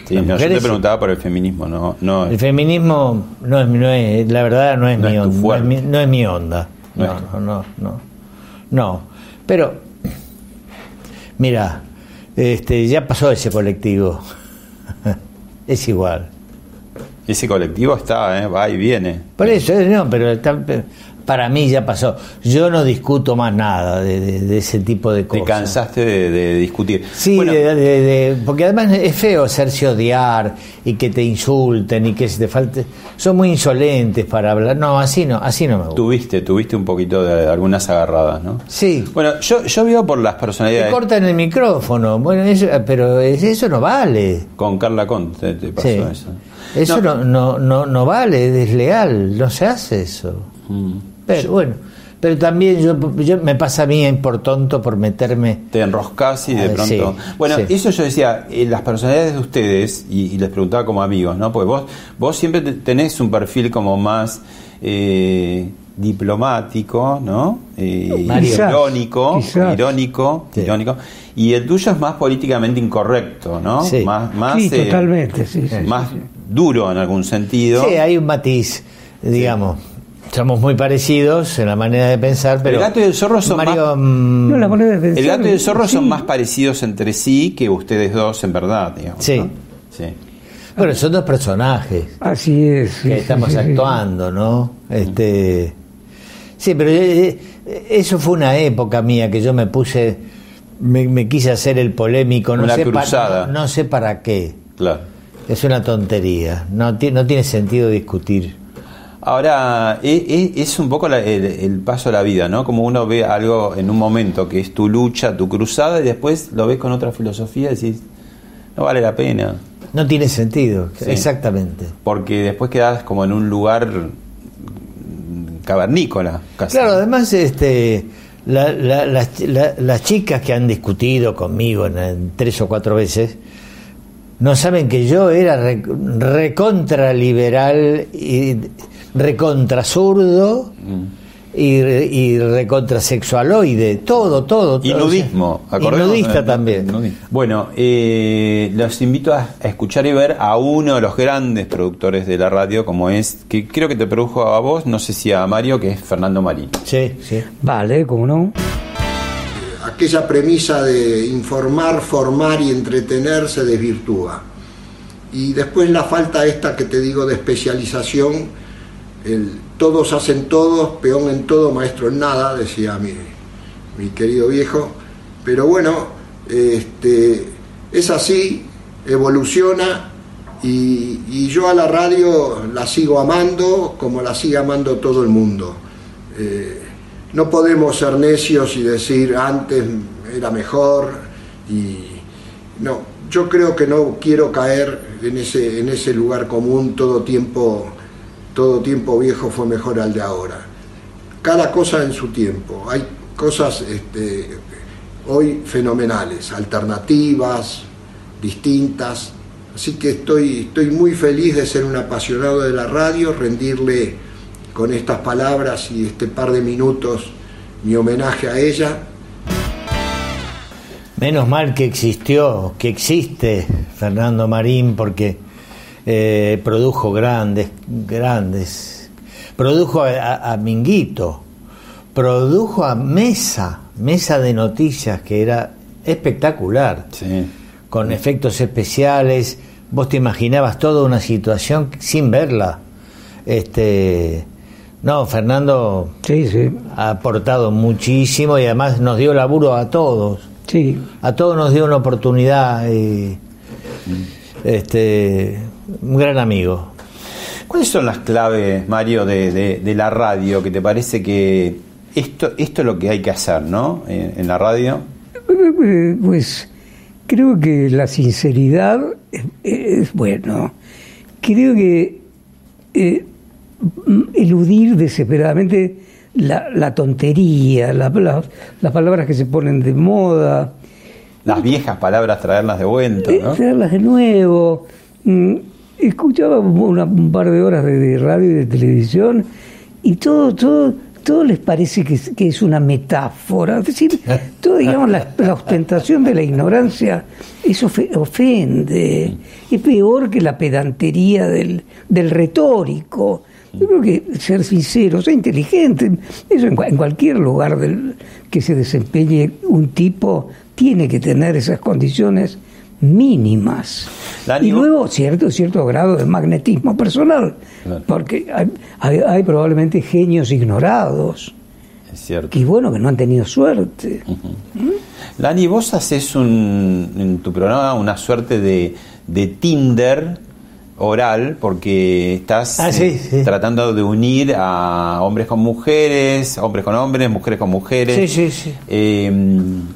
Speaker 2: Sí,
Speaker 4: Las
Speaker 2: no, yo
Speaker 4: mujeres,
Speaker 2: te preguntaba por el feminismo, no, no.
Speaker 4: El feminismo no es, no es la verdad no es,
Speaker 2: No
Speaker 4: mi,
Speaker 2: es tu
Speaker 4: onda, no, es
Speaker 2: fuerte.
Speaker 4: mi, no es mi onda.
Speaker 2: No
Speaker 4: No, no, no, no. Pero, mira, este, ya pasó ese colectivo. es igual.
Speaker 2: Ese colectivo está, eh, va y viene.
Speaker 4: Por eso, eh, no, pero está- para mí ya pasó. Yo no discuto más nada de, de- de ese tipo de
Speaker 2: Te
Speaker 4: cosas.
Speaker 2: cansaste de, de discutir.
Speaker 4: Sí, porque además es feo hacerse odiar y que te insulten y que se te falte. Son muy insolentes para hablar. No, así no, así no me gusta.
Speaker 2: Tuviste, tuviste un poquito de algunas agarradas, ¿no?
Speaker 4: Sí.
Speaker 2: Bueno, yo, yo veo por las
Speaker 4: Te
Speaker 2: personalidades.
Speaker 4: cortan el micrófono. Bueno, eso, pero es- eso no vale.
Speaker 2: Con Carla Conte te pasó
Speaker 4: Sí.
Speaker 2: eso.
Speaker 4: Eso no, no, no, no vale, es desleal. No se hace eso.
Speaker 2: Mm.
Speaker 4: Pero bueno, pero también yo, yo me pasa a mí por tonto por meterme.
Speaker 2: Te enroscas y de pronto.
Speaker 4: sí,
Speaker 2: bueno,
Speaker 4: sí.
Speaker 2: eso yo decía, eh, las personalidades de ustedes, y, y les preguntaba como amigos, ¿no? Porque vos, vos siempre te- tenés un perfil como más eh, diplomático, ¿no? Eh,
Speaker 3: Quizás,
Speaker 2: irónico,
Speaker 3: quizás.
Speaker 2: irónico, irónico. Y el tuyo es más políticamente incorrecto, ¿no?
Speaker 4: Sí.
Speaker 2: Más, más, eh,
Speaker 3: totalmente,
Speaker 2: más duro en algún sentido.
Speaker 4: Sí, hay un matiz, digamos. Somos muy parecidos en la manera de pensar, pero.
Speaker 2: el gato y el zorro son
Speaker 4: Mario,
Speaker 2: más,
Speaker 4: mm,
Speaker 3: No, la manera de pensar,
Speaker 2: el gato y el zorro son más parecidos entre sí que ustedes dos en verdad, digamos.
Speaker 4: Sí.
Speaker 2: ¿no? Sí.
Speaker 4: Bueno, son dos personajes
Speaker 3: Así es. sí,
Speaker 4: que
Speaker 3: sí,
Speaker 4: estamos
Speaker 3: sí, sí.
Speaker 4: actuando, ¿no? Este. Sí, pero eh, eh, eso fue una época mía que yo me puse, me, me quise hacer el polémico, no
Speaker 2: Una
Speaker 4: sé pa-
Speaker 2: cruzada.
Speaker 4: no, no sé para qué.
Speaker 2: Claro.
Speaker 4: Es una tontería, no, no tiene sentido discutir.
Speaker 2: Ahora, e- e- es un poco el, paso de la vida, ¿no? Como uno ve algo en un momento que es tu lucha, tu cruzada, y después lo ves con otra filosofía y decís, no vale la pena.
Speaker 4: No tiene sentido,
Speaker 2: Sí.
Speaker 4: exactamente.
Speaker 2: Porque después quedas como en un lugar cavernícola, casi.
Speaker 4: Claro, además, este, la- la- las, la- las chicas que han discutido conmigo en, en tres o cuatro veces no saben que yo era re- recontra liberal y recontra zurdo y, re- y recontra sexualoide, todo, todo.
Speaker 2: Y
Speaker 4: todo, o sea,
Speaker 2: nudismo,
Speaker 4: y
Speaker 2: acordémonos,
Speaker 4: nudista
Speaker 2: ¿no?
Speaker 4: también.
Speaker 2: Nudismo. Bueno, eh, los invito a, a escuchar y ver a uno de los grandes productores de la radio, como es, que creo que te produjo a vos, no sé si a Mario, que es Fernando Marín.
Speaker 4: Sí, sí.
Speaker 3: Vale, cómo no.
Speaker 14: aquella premisa de informar, formar y entretener se desvirtúa. Y después la falta esta que te digo de especialización, el todos hacen todos, peón en todo, maestro en nada, decía mi, mi querido viejo. Pero bueno, este, es así, evoluciona y, yo a la radio la sigo amando como la sigue amando todo el mundo. Eh, no podemos ser necios y decir antes era mejor y no, yo creo que no quiero caer en ese, en ese lugar común todo tiempo, todo tiempo viejo fue mejor al de ahora. Cada cosa en su tiempo. Hay cosas este, hoy fenomenales, alternativas, distintas. Así que estoy, estoy muy feliz de ser un apasionado de la radio, rendirle con estas palabras y este par de minutos mi homenaje a ella
Speaker 4: Menos mal que existió, que existe Fernando Marín, porque eh, produjo grandes, grandes. Produjo a, Minguito, produjo a Mesa, Mesa de Noticias, que era espectacular, con efectos especiales. Vos te imaginabas toda una situación sin verla. Este, no, Fernando ha aportado muchísimo y además nos dio laburo a todos.
Speaker 3: Sí.
Speaker 4: A todos nos dio una oportunidad. y, este, un gran amigo.
Speaker 2: ¿Cuáles son las claves, Mario, de, de- de la radio? Que te parece que esto, esto es lo que hay que hacer, ¿no? En, en la radio.
Speaker 3: Eh, Pues creo que la sinceridad es, es bueno. Creo que eh, eludir desesperadamente la, la tontería, la- la- las palabras que se ponen de moda,
Speaker 2: Las viejas palabras, traerlas de vuelta,
Speaker 3: eh,
Speaker 2: ¿no?
Speaker 3: traerlas de nuevo. Escuchaba una- un par de horas de, de radio y de televisión y todo, todo, todo les parece que es, que es una metáfora. Es decir, todo, digamos, la, la ostentación de la ignorancia, eso ofe- ofende. Es peor que la pedantería del, del retórico. Yo creo que ser sincero, ser inteligente, eso en, en cualquier lugar del, que se desempeñe un tipo tiene que tener esas condiciones mínimas. y luego cierto, cierto grado de magnetismo personal, porque hay, hay- hay probablemente genios ignorados,
Speaker 2: Es cierto.
Speaker 3: que bueno, que no han tenido suerte.
Speaker 2: Lani, vos haces un, en tu programa una suerte de, de Tinder oral porque estás
Speaker 4: Ah, sí,
Speaker 2: eh, tratando de unir a hombres con mujeres, hombres con hombres, mujeres con mujeres.
Speaker 4: Sí, sí, sí.
Speaker 2: Eh,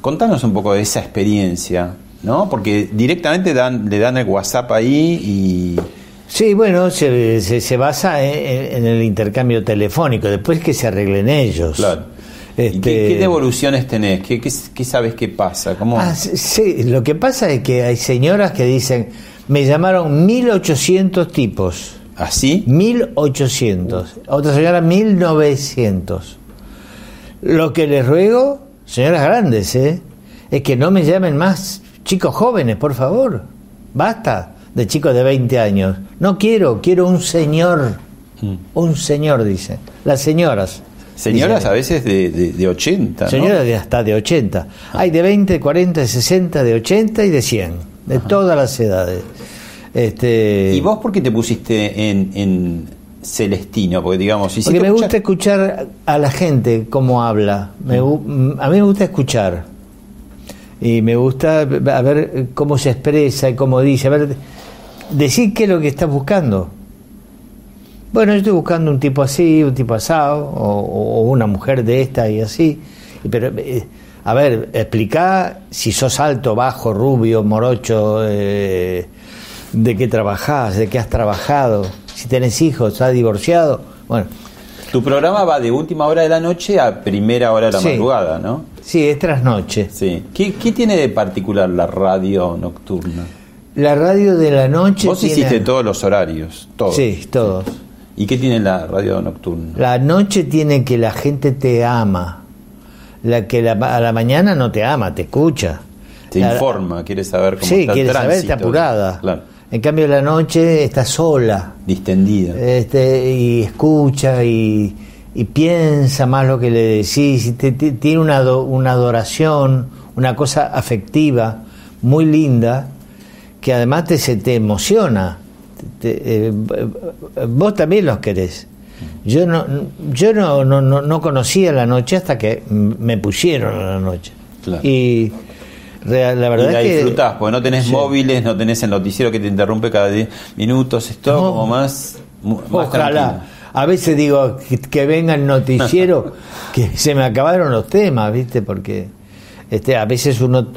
Speaker 2: contanos un poco de esa experiencia, ¿no? Porque directamente dan, le dan el WhatsApp ahí y...
Speaker 4: Sí, bueno, se, se, se basa en, en el intercambio telefónico, después que se arreglen ellos.
Speaker 2: ¿Y
Speaker 4: Este,
Speaker 2: qué, qué devoluciones tenés? ¿Qué, qué, qué sabes que pasa? ¿Cómo?
Speaker 4: Ah, sí, sí, lo que pasa es que hay señoras que dicen, me llamaron 1800 tipos.
Speaker 2: ¿Así?
Speaker 4: 1800. Otra señora 1900. Lo que les ruego, señoras grandes, ¿eh? es que no me llamen más chicos jóvenes, por favor. Basta de chicos de 20 años. No quiero, quiero un señor. Un señor, dice. Las señoras.
Speaker 2: Señoras
Speaker 4: dicen.
Speaker 2: a veces de, de, de 80, ¿no?
Speaker 4: Señoras de hasta de 80. Hay de 20, 40, de 60, de 80 y de 100. De todas las edades. Este,
Speaker 2: ¿Y vos por qué te pusiste en, en Celestino? Porque digamos, si
Speaker 4: Porque me gusta escuchar a la gente cómo habla. Me gu- mm, a mí me gusta escuchar. Y me gusta a ver cómo se expresa y cómo dice. A ver, decir qué es lo que estás buscando. Bueno, yo estoy buscando un tipo así, un tipo asado, o, una mujer de esta y así. Pero, eh, a ver, explica si sos alto, bajo, rubio, morocho, eh, de qué trabajás, de qué has trabajado, si tenés hijos, estás divorciado. Bueno,
Speaker 2: Tu programa va de última hora de la noche a primera hora de la
Speaker 4: Sí.
Speaker 2: madrugada, ¿no?
Speaker 4: Sí, es trasnoche.
Speaker 2: Sí. ¿Qué, qué tiene de particular la radio nocturna?
Speaker 4: la radio de la noche.
Speaker 2: Vos
Speaker 4: tiene-
Speaker 2: hiciste todos los horarios, todos.
Speaker 4: Sí, todos.
Speaker 2: ¿Y qué tiene la radio nocturna?
Speaker 4: La noche tiene que la gente te ama. La que la- a la mañana no te ama, te escucha.
Speaker 2: Te
Speaker 4: La-
Speaker 2: informa, quiere saber cómo
Speaker 4: Sí,
Speaker 2: está el
Speaker 4: quiere saber,
Speaker 2: tránsito.
Speaker 4: está apurada.
Speaker 2: Claro.
Speaker 4: En cambio, la noche está sola.
Speaker 2: Distendida.
Speaker 4: Este, y escucha y, y piensa más lo que le decís. y te- te- tiene una, ado- una adoración, una cosa afectiva muy linda que además te, se te emociona. Te- eh, vos también los querés. Yo no, yo no, no, no, no conocía la noche hasta que me pusieron a la noche.
Speaker 2: Claro.
Speaker 4: Y la verdad
Speaker 2: y la
Speaker 4: es que
Speaker 2: disfrutás, porque no tenés
Speaker 4: Sí.
Speaker 2: móviles, no tenés el noticiero que te interrumpe cada 10 minutos, es todo
Speaker 4: No.
Speaker 2: como más,
Speaker 4: Ojalá.
Speaker 2: tranquilo.
Speaker 4: A veces digo que, que venga el noticiero, que se me acabaron los temas, ¿viste? Porque este, a veces uno.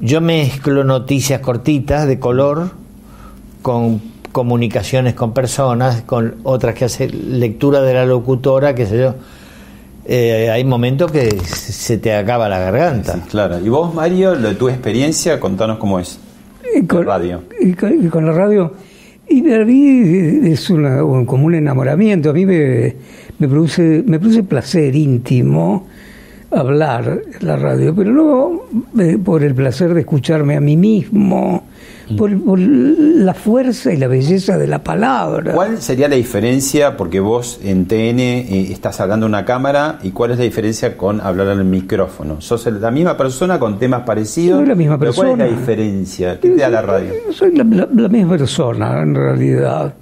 Speaker 4: Yo mezclo noticias cortitas de color con comunicaciones con personas, con otras que hace lectura de la locutora, qué sé yo. Eh, hay momentos que se te acaba la garganta.
Speaker 2: Sí, claro. Y vos, Mario, lo de tu experiencia, contanos cómo es.
Speaker 3: Y con,
Speaker 2: radio.
Speaker 3: y con, y con la radio, y para mí es una, un- como un enamoramiento, a mí me, me, produce, me produce placer íntimo hablar en la radio, pero no eh, por el placer de escucharme a mí mismo, por, por la fuerza y la belleza de la palabra.
Speaker 2: ¿Cuál sería la diferencia? Porque vos en TN eh, estás hablando a una cámara y cuál es la diferencia con hablar al micrófono. ¿Sos la misma persona con temas parecidos?
Speaker 3: Soy la misma
Speaker 2: pero ¿Cuál es la
Speaker 3: persona.
Speaker 2: diferencia? ¿Qué te da la radio?
Speaker 3: Soy la, la- la misma persona, en realidad.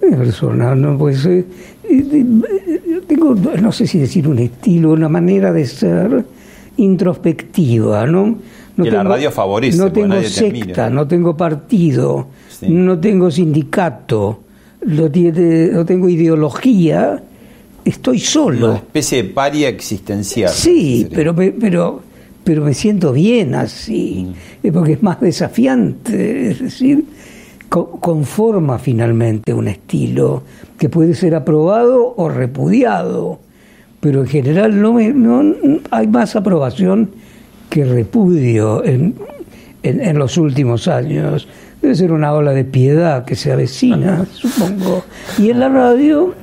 Speaker 3: La misma persona, ¿no? Pues, eh, eh, eh, tengo, no sé si decir un estilo, una manera de ser introspectiva, ¿no? No
Speaker 2: Que la radio favorece,
Speaker 3: No tengo
Speaker 2: nadie
Speaker 3: secta, no tengo partido,
Speaker 2: Sí.
Speaker 3: no tengo sindicato, no, tiene, no tengo ideología, estoy solo.
Speaker 2: Una especie de paria existencial.
Speaker 3: Sí, pero, me- pero, pero me siento bien así,
Speaker 2: Mm.
Speaker 3: porque es más desafiante, es decir, co- conforma finalmente un estilo que puede ser aprobado o repudiado, pero en general no, me, no hay más aprobación que repudio en, en, en los últimos años. Debe ser una ola de piedad que se avecina, supongo. Y en la radio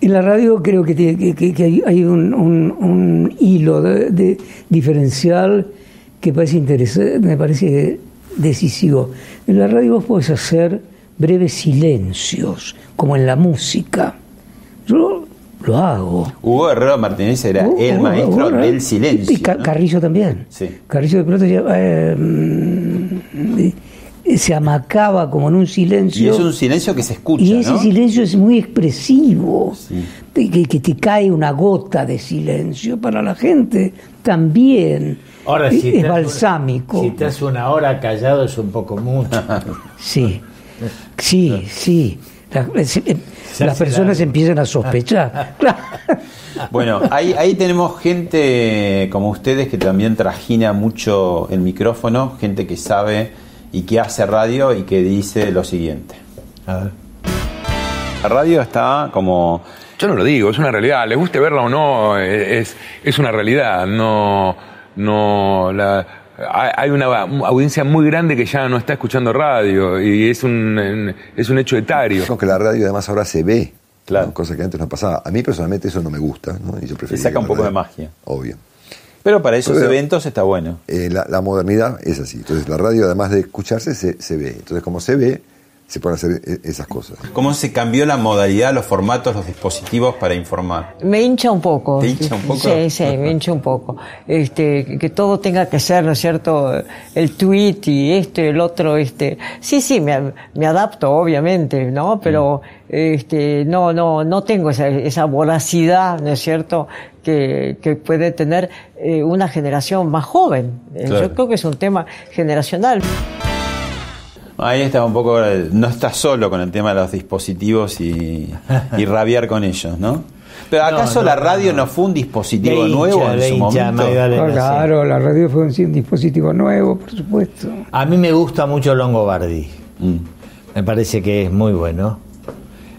Speaker 3: en la radio creo que, tiene- que- que- que hay, hay un, un- un hilo de, de- diferencial que parece interesa- me parece decisivo. En la radio vos podés hacer breves silencios, como en la música. Yo lo hago.
Speaker 2: Hugo Herrero Martínez era
Speaker 3: Uh,
Speaker 2: el
Speaker 3: uh,
Speaker 2: maestro
Speaker 3: uh,
Speaker 2: del silencio.
Speaker 3: Y. Carrillo también.
Speaker 2: Sí.
Speaker 3: Carrillo de pronto eh, mm, se amacaba como en un silencio.
Speaker 2: Y es un silencio que se escucha,
Speaker 3: Y ese
Speaker 2: ¿no?
Speaker 3: silencio es muy expresivo,
Speaker 2: Sí.
Speaker 3: que, que te cae una gota de silencio para la gente también.
Speaker 4: Ahora,
Speaker 3: es,
Speaker 4: si
Speaker 3: es
Speaker 4: estás una-
Speaker 3: balsámico.
Speaker 4: Si estás una hora callado es un poco mucho.
Speaker 3: Sí, sí, sí. La-
Speaker 4: Se
Speaker 3: las personas empiezan a sospechar. Claro.
Speaker 2: Bueno, ahí, ahí tenemos gente como ustedes que también trajina mucho el micrófono, gente que sabe y que hace radio y que dice lo siguiente. La radio está como...
Speaker 15: Yo no lo digo, es una realidad. Les guste verla o no, es, es una realidad. No, no, la, hay una audiencia muy grande que ya no está escuchando radio y es un, es un hecho etario.
Speaker 16: Creo que la radio además ahora se ve, ¿no? cosa que antes no pasaba. A mí personalmente eso no me gusta, ¿no? Y yo preferiría
Speaker 2: saca un poco de magia.
Speaker 16: Obvio.
Speaker 2: Pero para esos
Speaker 16: Pero-
Speaker 2: eventos está bueno.
Speaker 16: Eh, la, la modernidad es así. Entonces la radio además de escucharse se, se ve. Entonces como se ve, se pueden hacer e- esas cosas.
Speaker 2: ¿Cómo se cambió la modalidad, los formatos, los dispositivos para informar?
Speaker 17: Me hincha un poco.
Speaker 2: ¿Te hincha un poco?
Speaker 17: Sí, sí, me hincha un poco. Este, que todo tenga que ser, ¿no es cierto? El tweet y esto y el otro, este. Sí, sí, me, me adapto, obviamente, ¿no? Pero, este, no, no, no tengo esa, esa voracidad, ¿no es cierto? Que, que puede tener eh, una generación más joven. Eh,
Speaker 2: Claro.
Speaker 17: Yo creo que es un tema generacional.
Speaker 2: Ahí está un poco, no estás solo con el tema de los dispositivos y, y rabiar con ellos, ¿no? Pero ¿acaso
Speaker 4: no,
Speaker 2: la radio no, fue un dispositivo
Speaker 4: hincha,
Speaker 2: nuevo en su
Speaker 4: hincha,
Speaker 2: momento?
Speaker 4: Magdalena, sí.
Speaker 3: Claro, la radio fue un un dispositivo nuevo, por supuesto.
Speaker 4: A mí me gusta mucho Longobardi.
Speaker 2: Mm.
Speaker 4: Me parece que es muy bueno.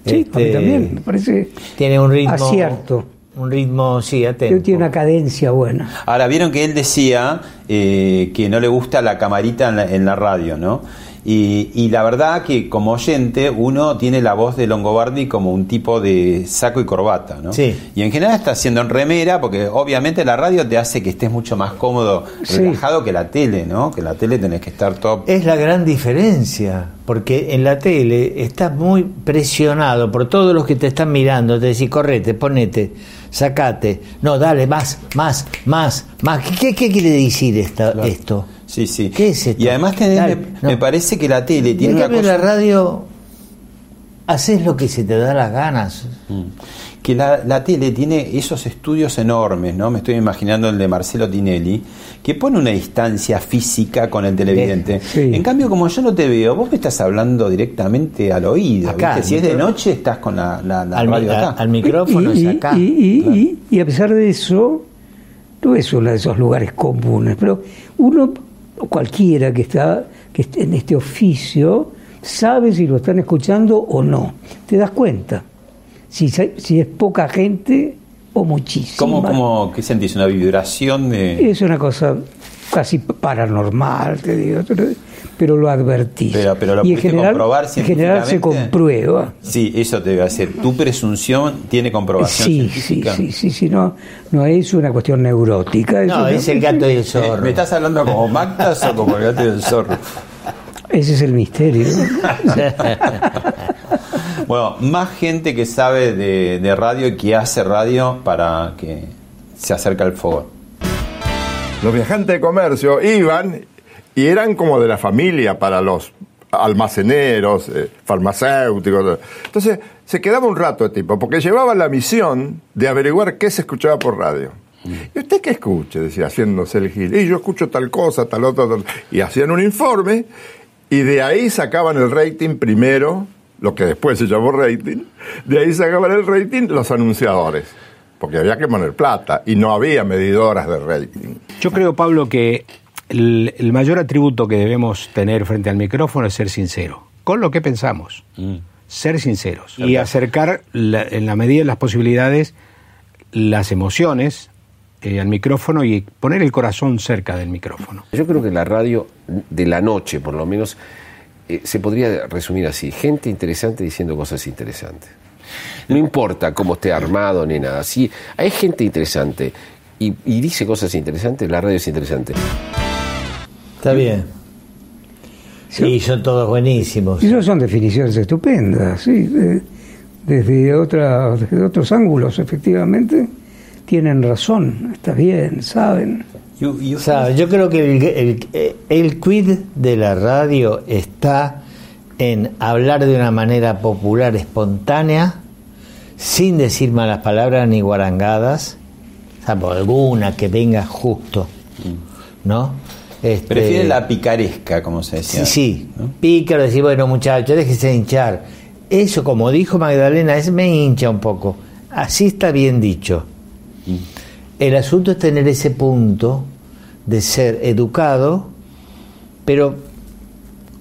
Speaker 3: Sí, a mí
Speaker 4: Este,
Speaker 3: también, me parece
Speaker 4: Tiene un ritmo.
Speaker 3: acierto.
Speaker 4: Un ritmo, sí, atento.
Speaker 3: tiene una cadencia buena.
Speaker 2: Ahora, vieron que él decía eh, que no le gusta la camarita en la, en la radio, ¿no? Y, y la verdad que como oyente uno tiene la voz de Longobardi como un tipo de saco y corbata, ¿no?
Speaker 4: Sí.
Speaker 2: Y en general está haciendo en remera porque obviamente la radio te hace que estés mucho más cómodo,
Speaker 4: Sí.
Speaker 2: relajado que la tele, ¿no? Que la tele tenés que estar top.
Speaker 4: Es la gran diferencia, porque en la tele estás muy presionado por todos los que te están mirando, te decís, correte, ponete, sacate, no, dale, más, más, más, más. ¿Qué, qué quiere decir esta, esto?
Speaker 2: Sí, sí.
Speaker 4: ¿Qué es esto?
Speaker 2: Y además tenés-
Speaker 4: Dale,
Speaker 2: me,
Speaker 4: no.
Speaker 2: me parece que la tele tiene
Speaker 4: en
Speaker 2: una
Speaker 4: cambio
Speaker 2: cosa...
Speaker 4: la radio, haces lo que se te da las ganas.
Speaker 2: que la, la tele tiene esos estudios enormes, ¿no? Me estoy imaginando el de Marcelo Tinelli, que pone una distancia física con el televidente. En cambio, como yo no te veo, vos me estás hablando directamente al oído.
Speaker 4: Acá,
Speaker 2: ¿viste? Si es de noche, estás con la, la- la
Speaker 4: Al mi-
Speaker 2: radio acá.
Speaker 4: al micrófono
Speaker 3: y,
Speaker 4: es acá.
Speaker 3: y- y- y- y a pesar de eso, no es uno de esos lugares comunes, pero uno, cualquiera que está que esté en este oficio, sabe si lo están escuchando o no. Te das cuenta. Si, si es poca gente o muchísima.
Speaker 2: ¿Cómo, cómo, qué sentís? ¿Una vibración de...?
Speaker 3: Es una cosa casi paranormal, te digo. Pero, lo advertís.
Speaker 2: Pero- pero lo
Speaker 3: y en
Speaker 2: pudiste
Speaker 3: general,
Speaker 2: comprobar
Speaker 3: en general se comprueba.
Speaker 2: Sí, eso te iba a decir. Tu presunción tiene comprobación
Speaker 3: Sí, sí,
Speaker 2: científica.
Speaker 3: sí, sí, sí, no, no es una cuestión neurótica.
Speaker 4: No,
Speaker 3: una-
Speaker 4: es el gato y el zorro.
Speaker 2: ¿Me estás hablando como Mactas o como el gato y el zorro?
Speaker 3: Ese es el misterio.
Speaker 2: Bueno, más gente que sabe de, de radio y que hace radio para que se acerque al fuego.
Speaker 18: Los viajantes de comercio iban y eran como de la familia para los almaceneros, eh, farmacéuticos. Entonces se quedaba un rato el tipo, porque llevaba la misión de averiguar qué se escuchaba por radio. ¿Y usted qué escucha? Decía, haciéndose el gil. Y yo escucho tal cosa, tal otra, tal. Y hacían un informe y de ahí sacaban el rating primero, lo que después se llamó rating, de ahí sacaban el rating los anunciadores. Porque había que poner plata y no había medidoras de rating.
Speaker 19: Yo creo, Pablo, que el, el mayor atributo que debemos tener frente al micrófono es ser sincero, con lo que pensamos, ser sinceros y acercar la- en la medida de las posibilidades las emociones eh, al micrófono y poner el corazón cerca del micrófono.
Speaker 20: Yo creo que la radio de la noche, por lo menos, eh, se podría resumir así. Gente interesante diciendo cosas interesantes. No importa cómo esté armado ni nada. Si hay gente interesante y, y dice cosas interesantes, la radio es interesante.
Speaker 4: Está bien. Sí, son todos buenísimos.
Speaker 3: Y eso son definiciones estupendas, sí. de- desde, otra, desde otros ángulos, efectivamente, tienen razón, está bien, saben.
Speaker 4: Sabe, yo creo que el, el, el quid de la radio está en hablar de una manera popular, espontánea, sin decir malas palabras ni guarangadas, salvo alguna que venga justo, ¿no? Este,
Speaker 2: Prefiere la picaresca, como se decía.
Speaker 4: Sí, sí. Pícaro, decir, bueno, muchachos, déjese de hinchar. Eso, como dijo Magdalena, es me hincha un poco. Así está bien dicho. El asunto es tener ese punto de ser educado, pero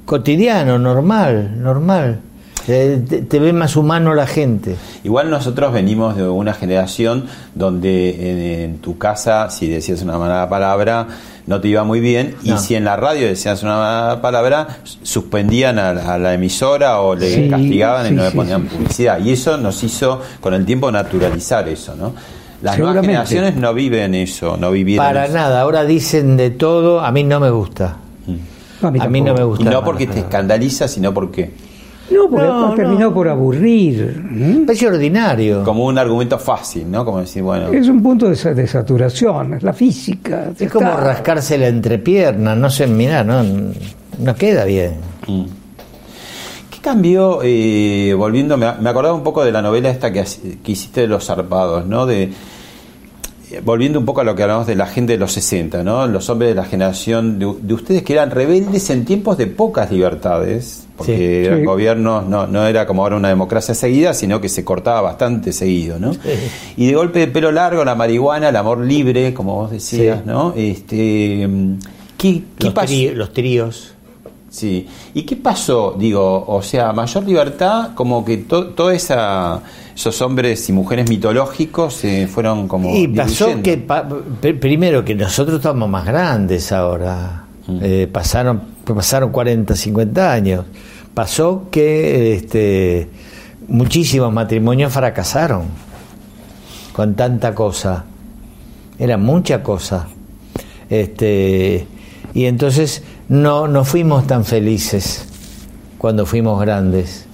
Speaker 4: cotidiano, normal, normal. Eh, Te, te ve más humano la gente.
Speaker 2: Igual nosotros venimos de una generación donde en, en tu casa, si decías una mala palabra, no te iba muy bien, y si en la radio decías una mala palabra, suspendían a, a la emisora o le
Speaker 3: Sí,
Speaker 2: castigaban
Speaker 3: sí,
Speaker 2: y no le
Speaker 3: sí,
Speaker 2: ponían publicidad. Y eso nos hizo con el tiempo naturalizar eso, ¿no? Las nuevas generaciones no viven eso, no vivieron
Speaker 4: Para
Speaker 2: eso.
Speaker 4: nada, ahora dicen de todo, a mí no me gusta. A mí, no me gusta.
Speaker 2: Y no porque te escandaliza, sino porque...
Speaker 3: No, porque
Speaker 4: No,
Speaker 3: terminó por aburrir.
Speaker 4: Es ordinario.
Speaker 2: Como un argumento fácil, ¿no? Como decir, bueno...
Speaker 3: Es un punto de, sa- de saturación, es la física.
Speaker 4: Es como rascarse la entrepierna, no sé, mira, no, no queda bien.
Speaker 2: ¿Qué cambió, eh, volviendo, me, me acordaba un poco de la novela esta que, que hiciste de los zarpados, ¿no? De, volviendo un poco a lo que hablamos de la gente de los 60, ¿no? Los hombres de la generación de, de ustedes que eran rebeldes en tiempos de pocas libertades, porque
Speaker 4: Sí. Sí.
Speaker 2: gobiernos, no, no era como ahora una democracia seguida, sino que se cortaba bastante seguido, ¿no? Y de golpe de pelo largo, la marihuana, el amor libre, como vos decías. ¿no? Este, mm, ¿qué, qué
Speaker 4: Los,
Speaker 2: pasó?
Speaker 4: tri- los tríos.
Speaker 2: Sí. ¿Y qué pasó? Digo, o sea, mayor libertad, como que to- todos esos hombres y mujeres mitológicos se fueron como.
Speaker 4: Y pasó
Speaker 2: diluyendo.
Speaker 4: que, pa- primero, que nosotros estamos más grandes ahora. Eh, pasaron, pasaron 40, 50 años. Pasó que este, muchísimos matrimonios fracasaron con tanta cosa. Era mucha cosa. Este, y entonces no, no fuimos tan felices cuando fuimos grandes.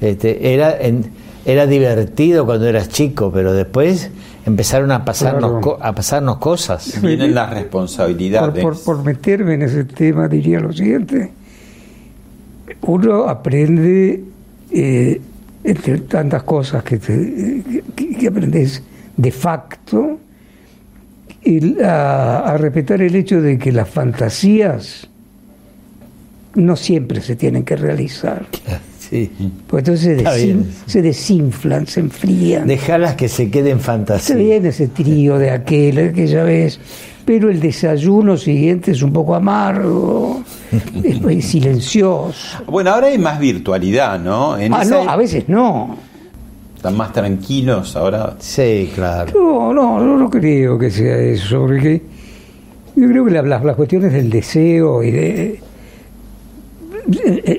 Speaker 4: Este, era, en- era divertido cuando eras chico, pero después empezaron a pasarnos,
Speaker 3: Claro.
Speaker 4: co- a pasarnos cosas.
Speaker 2: Vienen las responsabilidades.
Speaker 3: por, por meterme en ese tema, diría lo siguiente. Uno aprende, eh, entre tantas cosas que, te- que, que aprendes de facto, el- a, a respetar el hecho de que las fantasías no siempre se tienen que realizar.
Speaker 4: Sí.
Speaker 3: Pues entonces se, desin- se desinflan, se enfrían.
Speaker 4: Dejalas que se queden
Speaker 3: Se
Speaker 4: fantasía.
Speaker 3: viene ese trío de aquel, aquella vez, pero el desayuno siguiente es un poco amargo, es muy silencioso.
Speaker 2: Bueno, ahora hay más virtualidad, ¿no? En
Speaker 3: Ah,
Speaker 2: esa
Speaker 3: no, a veces no.
Speaker 2: Están más tranquilos ahora.
Speaker 4: Sí, claro.
Speaker 3: No, no, no, no creo que sea eso, porque yo creo que la- las, las cuestiones del deseo y de, eh, eh,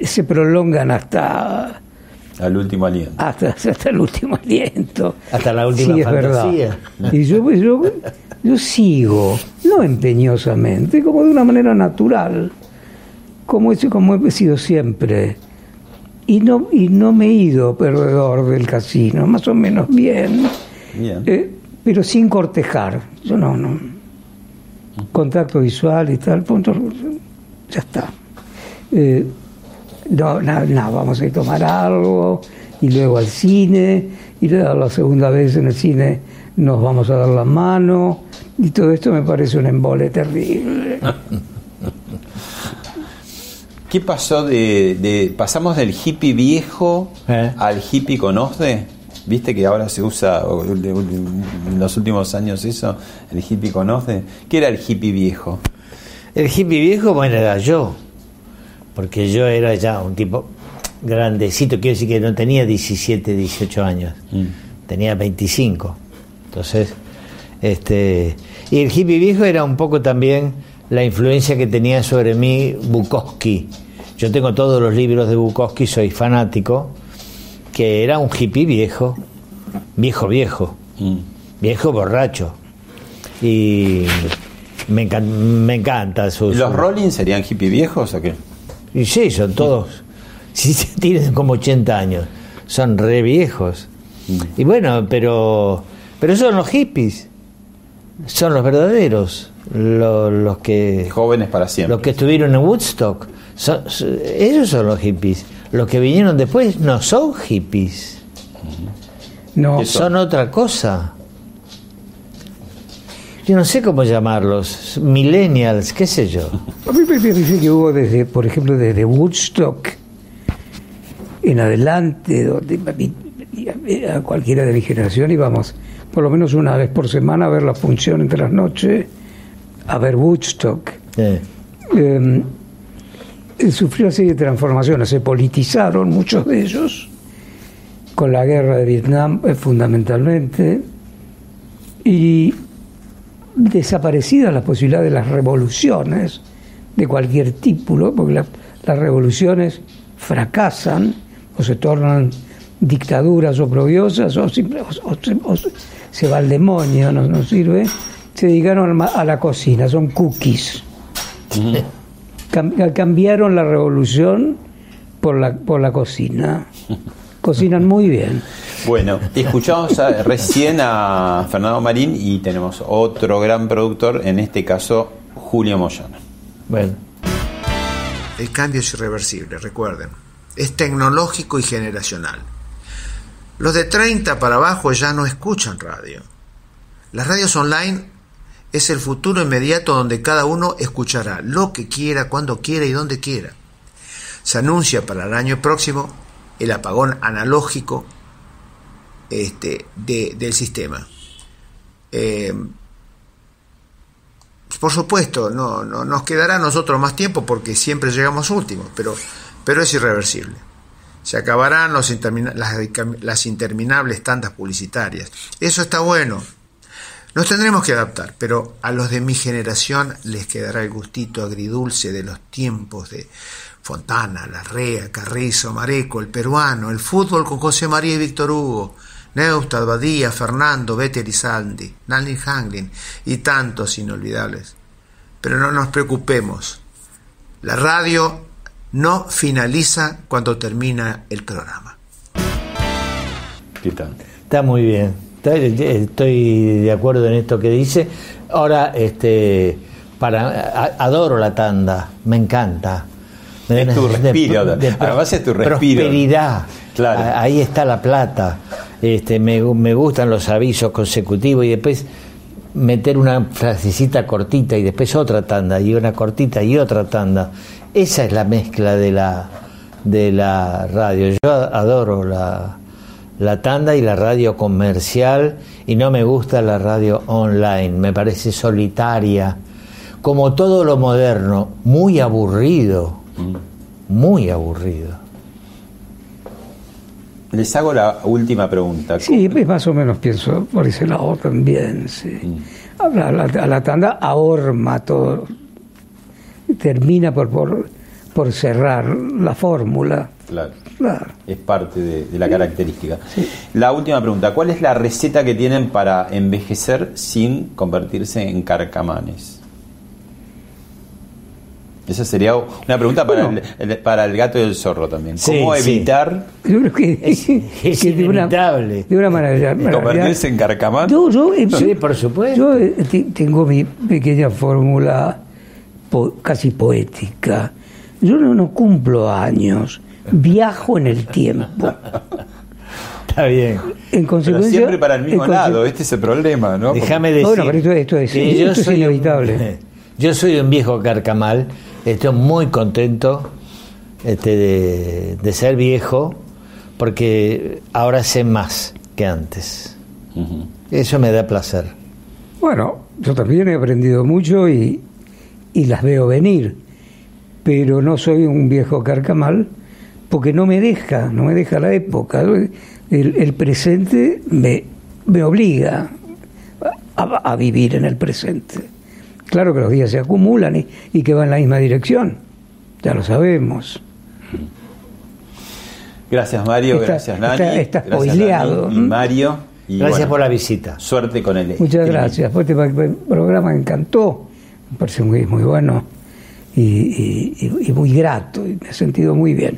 Speaker 3: se prolongan hasta
Speaker 2: Al último aliento.
Speaker 3: hasta, hasta el último aliento.
Speaker 4: Hasta la última
Speaker 3: Sí, es
Speaker 4: fantasía.
Speaker 3: verdad. Y yo, yo, yo sigo, no empeñosamente, como de una manera natural, como he, como he sido siempre. Y no, y no me he ido perdedor del casino, más o menos bien,
Speaker 2: Bien.
Speaker 3: eh, pero sin cortejar. Yo no, no. Contacto visual y tal, punto, ya está. Eh, no, no, no, vamos a ir a tomar algo y luego al cine y luego la segunda vez en el cine nos vamos a dar la mano y todo esto me parece un embole terrible.
Speaker 2: ¿Qué pasó de, de- pasamos del hippie viejo
Speaker 4: ¿Eh?
Speaker 2: al hippie con OSDE? ¿Viste que ahora se usa en los últimos años eso, el hippie con OSDE? ¿Qué era el hippie viejo?
Speaker 4: El hippie viejo, bueno, era yo. Porque yo era ya un tipo grandecito, quiero decir que no tenía 17, 18 años. Tenía 25. Entonces, este. Y el hippie viejo era un poco también la influencia que tenía sobre mí Bukowski. Yo tengo todos los libros de Bukowski, soy fanático, que era un hippie viejo, viejo, viejo, viejo borracho. Y me, encan- me encanta su.
Speaker 2: ¿Los Rolling serían hippie viejos o qué?
Speaker 4: Y sí, son todos. Sí, tienen como 80 años. Son re viejos. Y bueno, pero pero son los hippies. Son los verdaderos. Lo- Los, que.
Speaker 2: Jóvenes para siempre.
Speaker 4: Los que estuvieron en Woodstock. Son- son- ellos son los hippies. Los que vinieron después no son hippies.
Speaker 3: No.
Speaker 4: Son otra cosa. Yo no sé cómo llamarlos. Millennials, qué sé yo.
Speaker 3: A mí me parece que hubo desde, por ejemplo, desde Woodstock en adelante, donde a cualquiera de mi generación íbamos por lo menos una vez por semana a ver la función entre las noches, a ver Woodstock. Eh, eh, sufrió una serie de transformaciones, se politizaron muchos de ellos, con la guerra de Vietnam eh, fundamentalmente, y desaparecida la posibilidad de las revoluciones de cualquier tipo, porque la- las revoluciones fracasan o se tornan dictaduras oprobiosas o, simple- o- o se- o se- se va al demonio, no, no sirve, se dedicaron a la cocina, son cookies. Cam- cambiaron la revolución por la, por la cocina. Cocinan muy bien.
Speaker 2: Bueno, escuchamos a- recién a Fernando Marín y tenemos otro gran productor, en este caso Julio Moyano.
Speaker 4: Bueno.
Speaker 21: El cambio es irreversible, recuerden. Es tecnológico y generacional. Los de 30 para abajo ya no escuchan radio. Las radios online es el futuro inmediato donde cada uno escuchará lo que quiera, cuando quiera y donde quiera. Se anuncia para el año próximo el apagón analógico este, de- del sistema. Eh, por supuesto, no, no nos quedará a nosotros más tiempo porque siempre llegamos últimos, pero, es irreversible. Se acabarán las, las interminables tandas publicitarias. Eso está bueno. Nos tendremos que adaptar, pero a los de mi generación les quedará el gustito agridulce de los tiempos de Fontana, Larrea, Carrizo, Mareco, el peruano, el fútbol con José María y Víctor Hugo, Neustadt, Badía, Fernando, Betty Elizalde, Nalin Hanglin y tantos inolvidables. Pero no nos preocupemos. La radio no finaliza cuando termina el programa.
Speaker 2: ¿Qué tal?
Speaker 4: Está muy bien. Está- Estoy de acuerdo en esto que dice. Ahora, este, para adoro la tanda, me encanta. Me
Speaker 2: Es tu respiro,
Speaker 4: pro-
Speaker 2: además es tu respiro.
Speaker 4: Prosperidad.
Speaker 2: Claro.
Speaker 4: Ahí está la plata. Este, me, me gustan los avisos consecutivos y después meter una frasecita cortita y después otra tanda y una cortita y otra tanda. Esa es la mezcla de la de la radio. Yo adoro la, la tanda y la radio comercial y no me gusta la radio online. Me parece solitaria, como todo lo moderno, muy aburrido, muy aburrido.
Speaker 2: Les hago la última pregunta.
Speaker 3: Sí, pues más o menos pienso por ese lado también, sí. A la, a la- a la tanda ahorma todo, termina por, por por cerrar la fórmula.
Speaker 2: Claro.
Speaker 3: Claro.
Speaker 2: Es parte de, de la característica. La última pregunta, ¿cuál es la receta que tienen para envejecer sin convertirse en carcamanes? Esa sería una pregunta para, el, el- para el gato y el zorro también.
Speaker 4: Sí,
Speaker 2: ¿Cómo
Speaker 4: sí.
Speaker 2: evitar
Speaker 3: Yo creo que
Speaker 4: es
Speaker 3: que de una,
Speaker 4: inevitable.
Speaker 3: de una manera.
Speaker 2: convertirse en carcamán?
Speaker 3: Yo, yo, eh,
Speaker 4: Sí, por supuesto.
Speaker 3: Yo eh, te- tengo mi pequeña fórmula po- casi poética. Yo no, no cumplo años, viajo en el tiempo.
Speaker 4: Está bien.
Speaker 3: En
Speaker 2: Pero
Speaker 3: consecuencia,
Speaker 2: siempre para el mismo lado, este es el problema, ¿no?
Speaker 4: Déjame decir.
Speaker 3: Bueno, pero esto- esto es-
Speaker 4: que
Speaker 3: esto es
Speaker 4: un-
Speaker 3: inevitable.
Speaker 4: yo soy un viejo carcamal. Estoy muy contento este, de, de ser viejo porque ahora sé más que antes. Eso me da placer.
Speaker 3: Bueno, yo también he aprendido mucho y, y las veo venir, pero no soy un viejo carcamal porque no me deja, no me deja la época. El, el presente me, me obliga a, a vivir en el presente. Claro que los días se acumulan y, y que van en la misma dirección, ya lo sabemos.
Speaker 2: Gracias Mario,
Speaker 3: Está-
Speaker 2: gracias Nani.
Speaker 3: está- está
Speaker 2: gracias
Speaker 3: spoileado.
Speaker 2: Nani y Mario. Y
Speaker 4: Gracias
Speaker 2: bueno,
Speaker 4: por la visita.
Speaker 2: Suerte con el
Speaker 3: Muchas gracias. Pues este programa me encantó, me parece muy, muy bueno y, y- y- y muy grato, y me he sentido muy bien.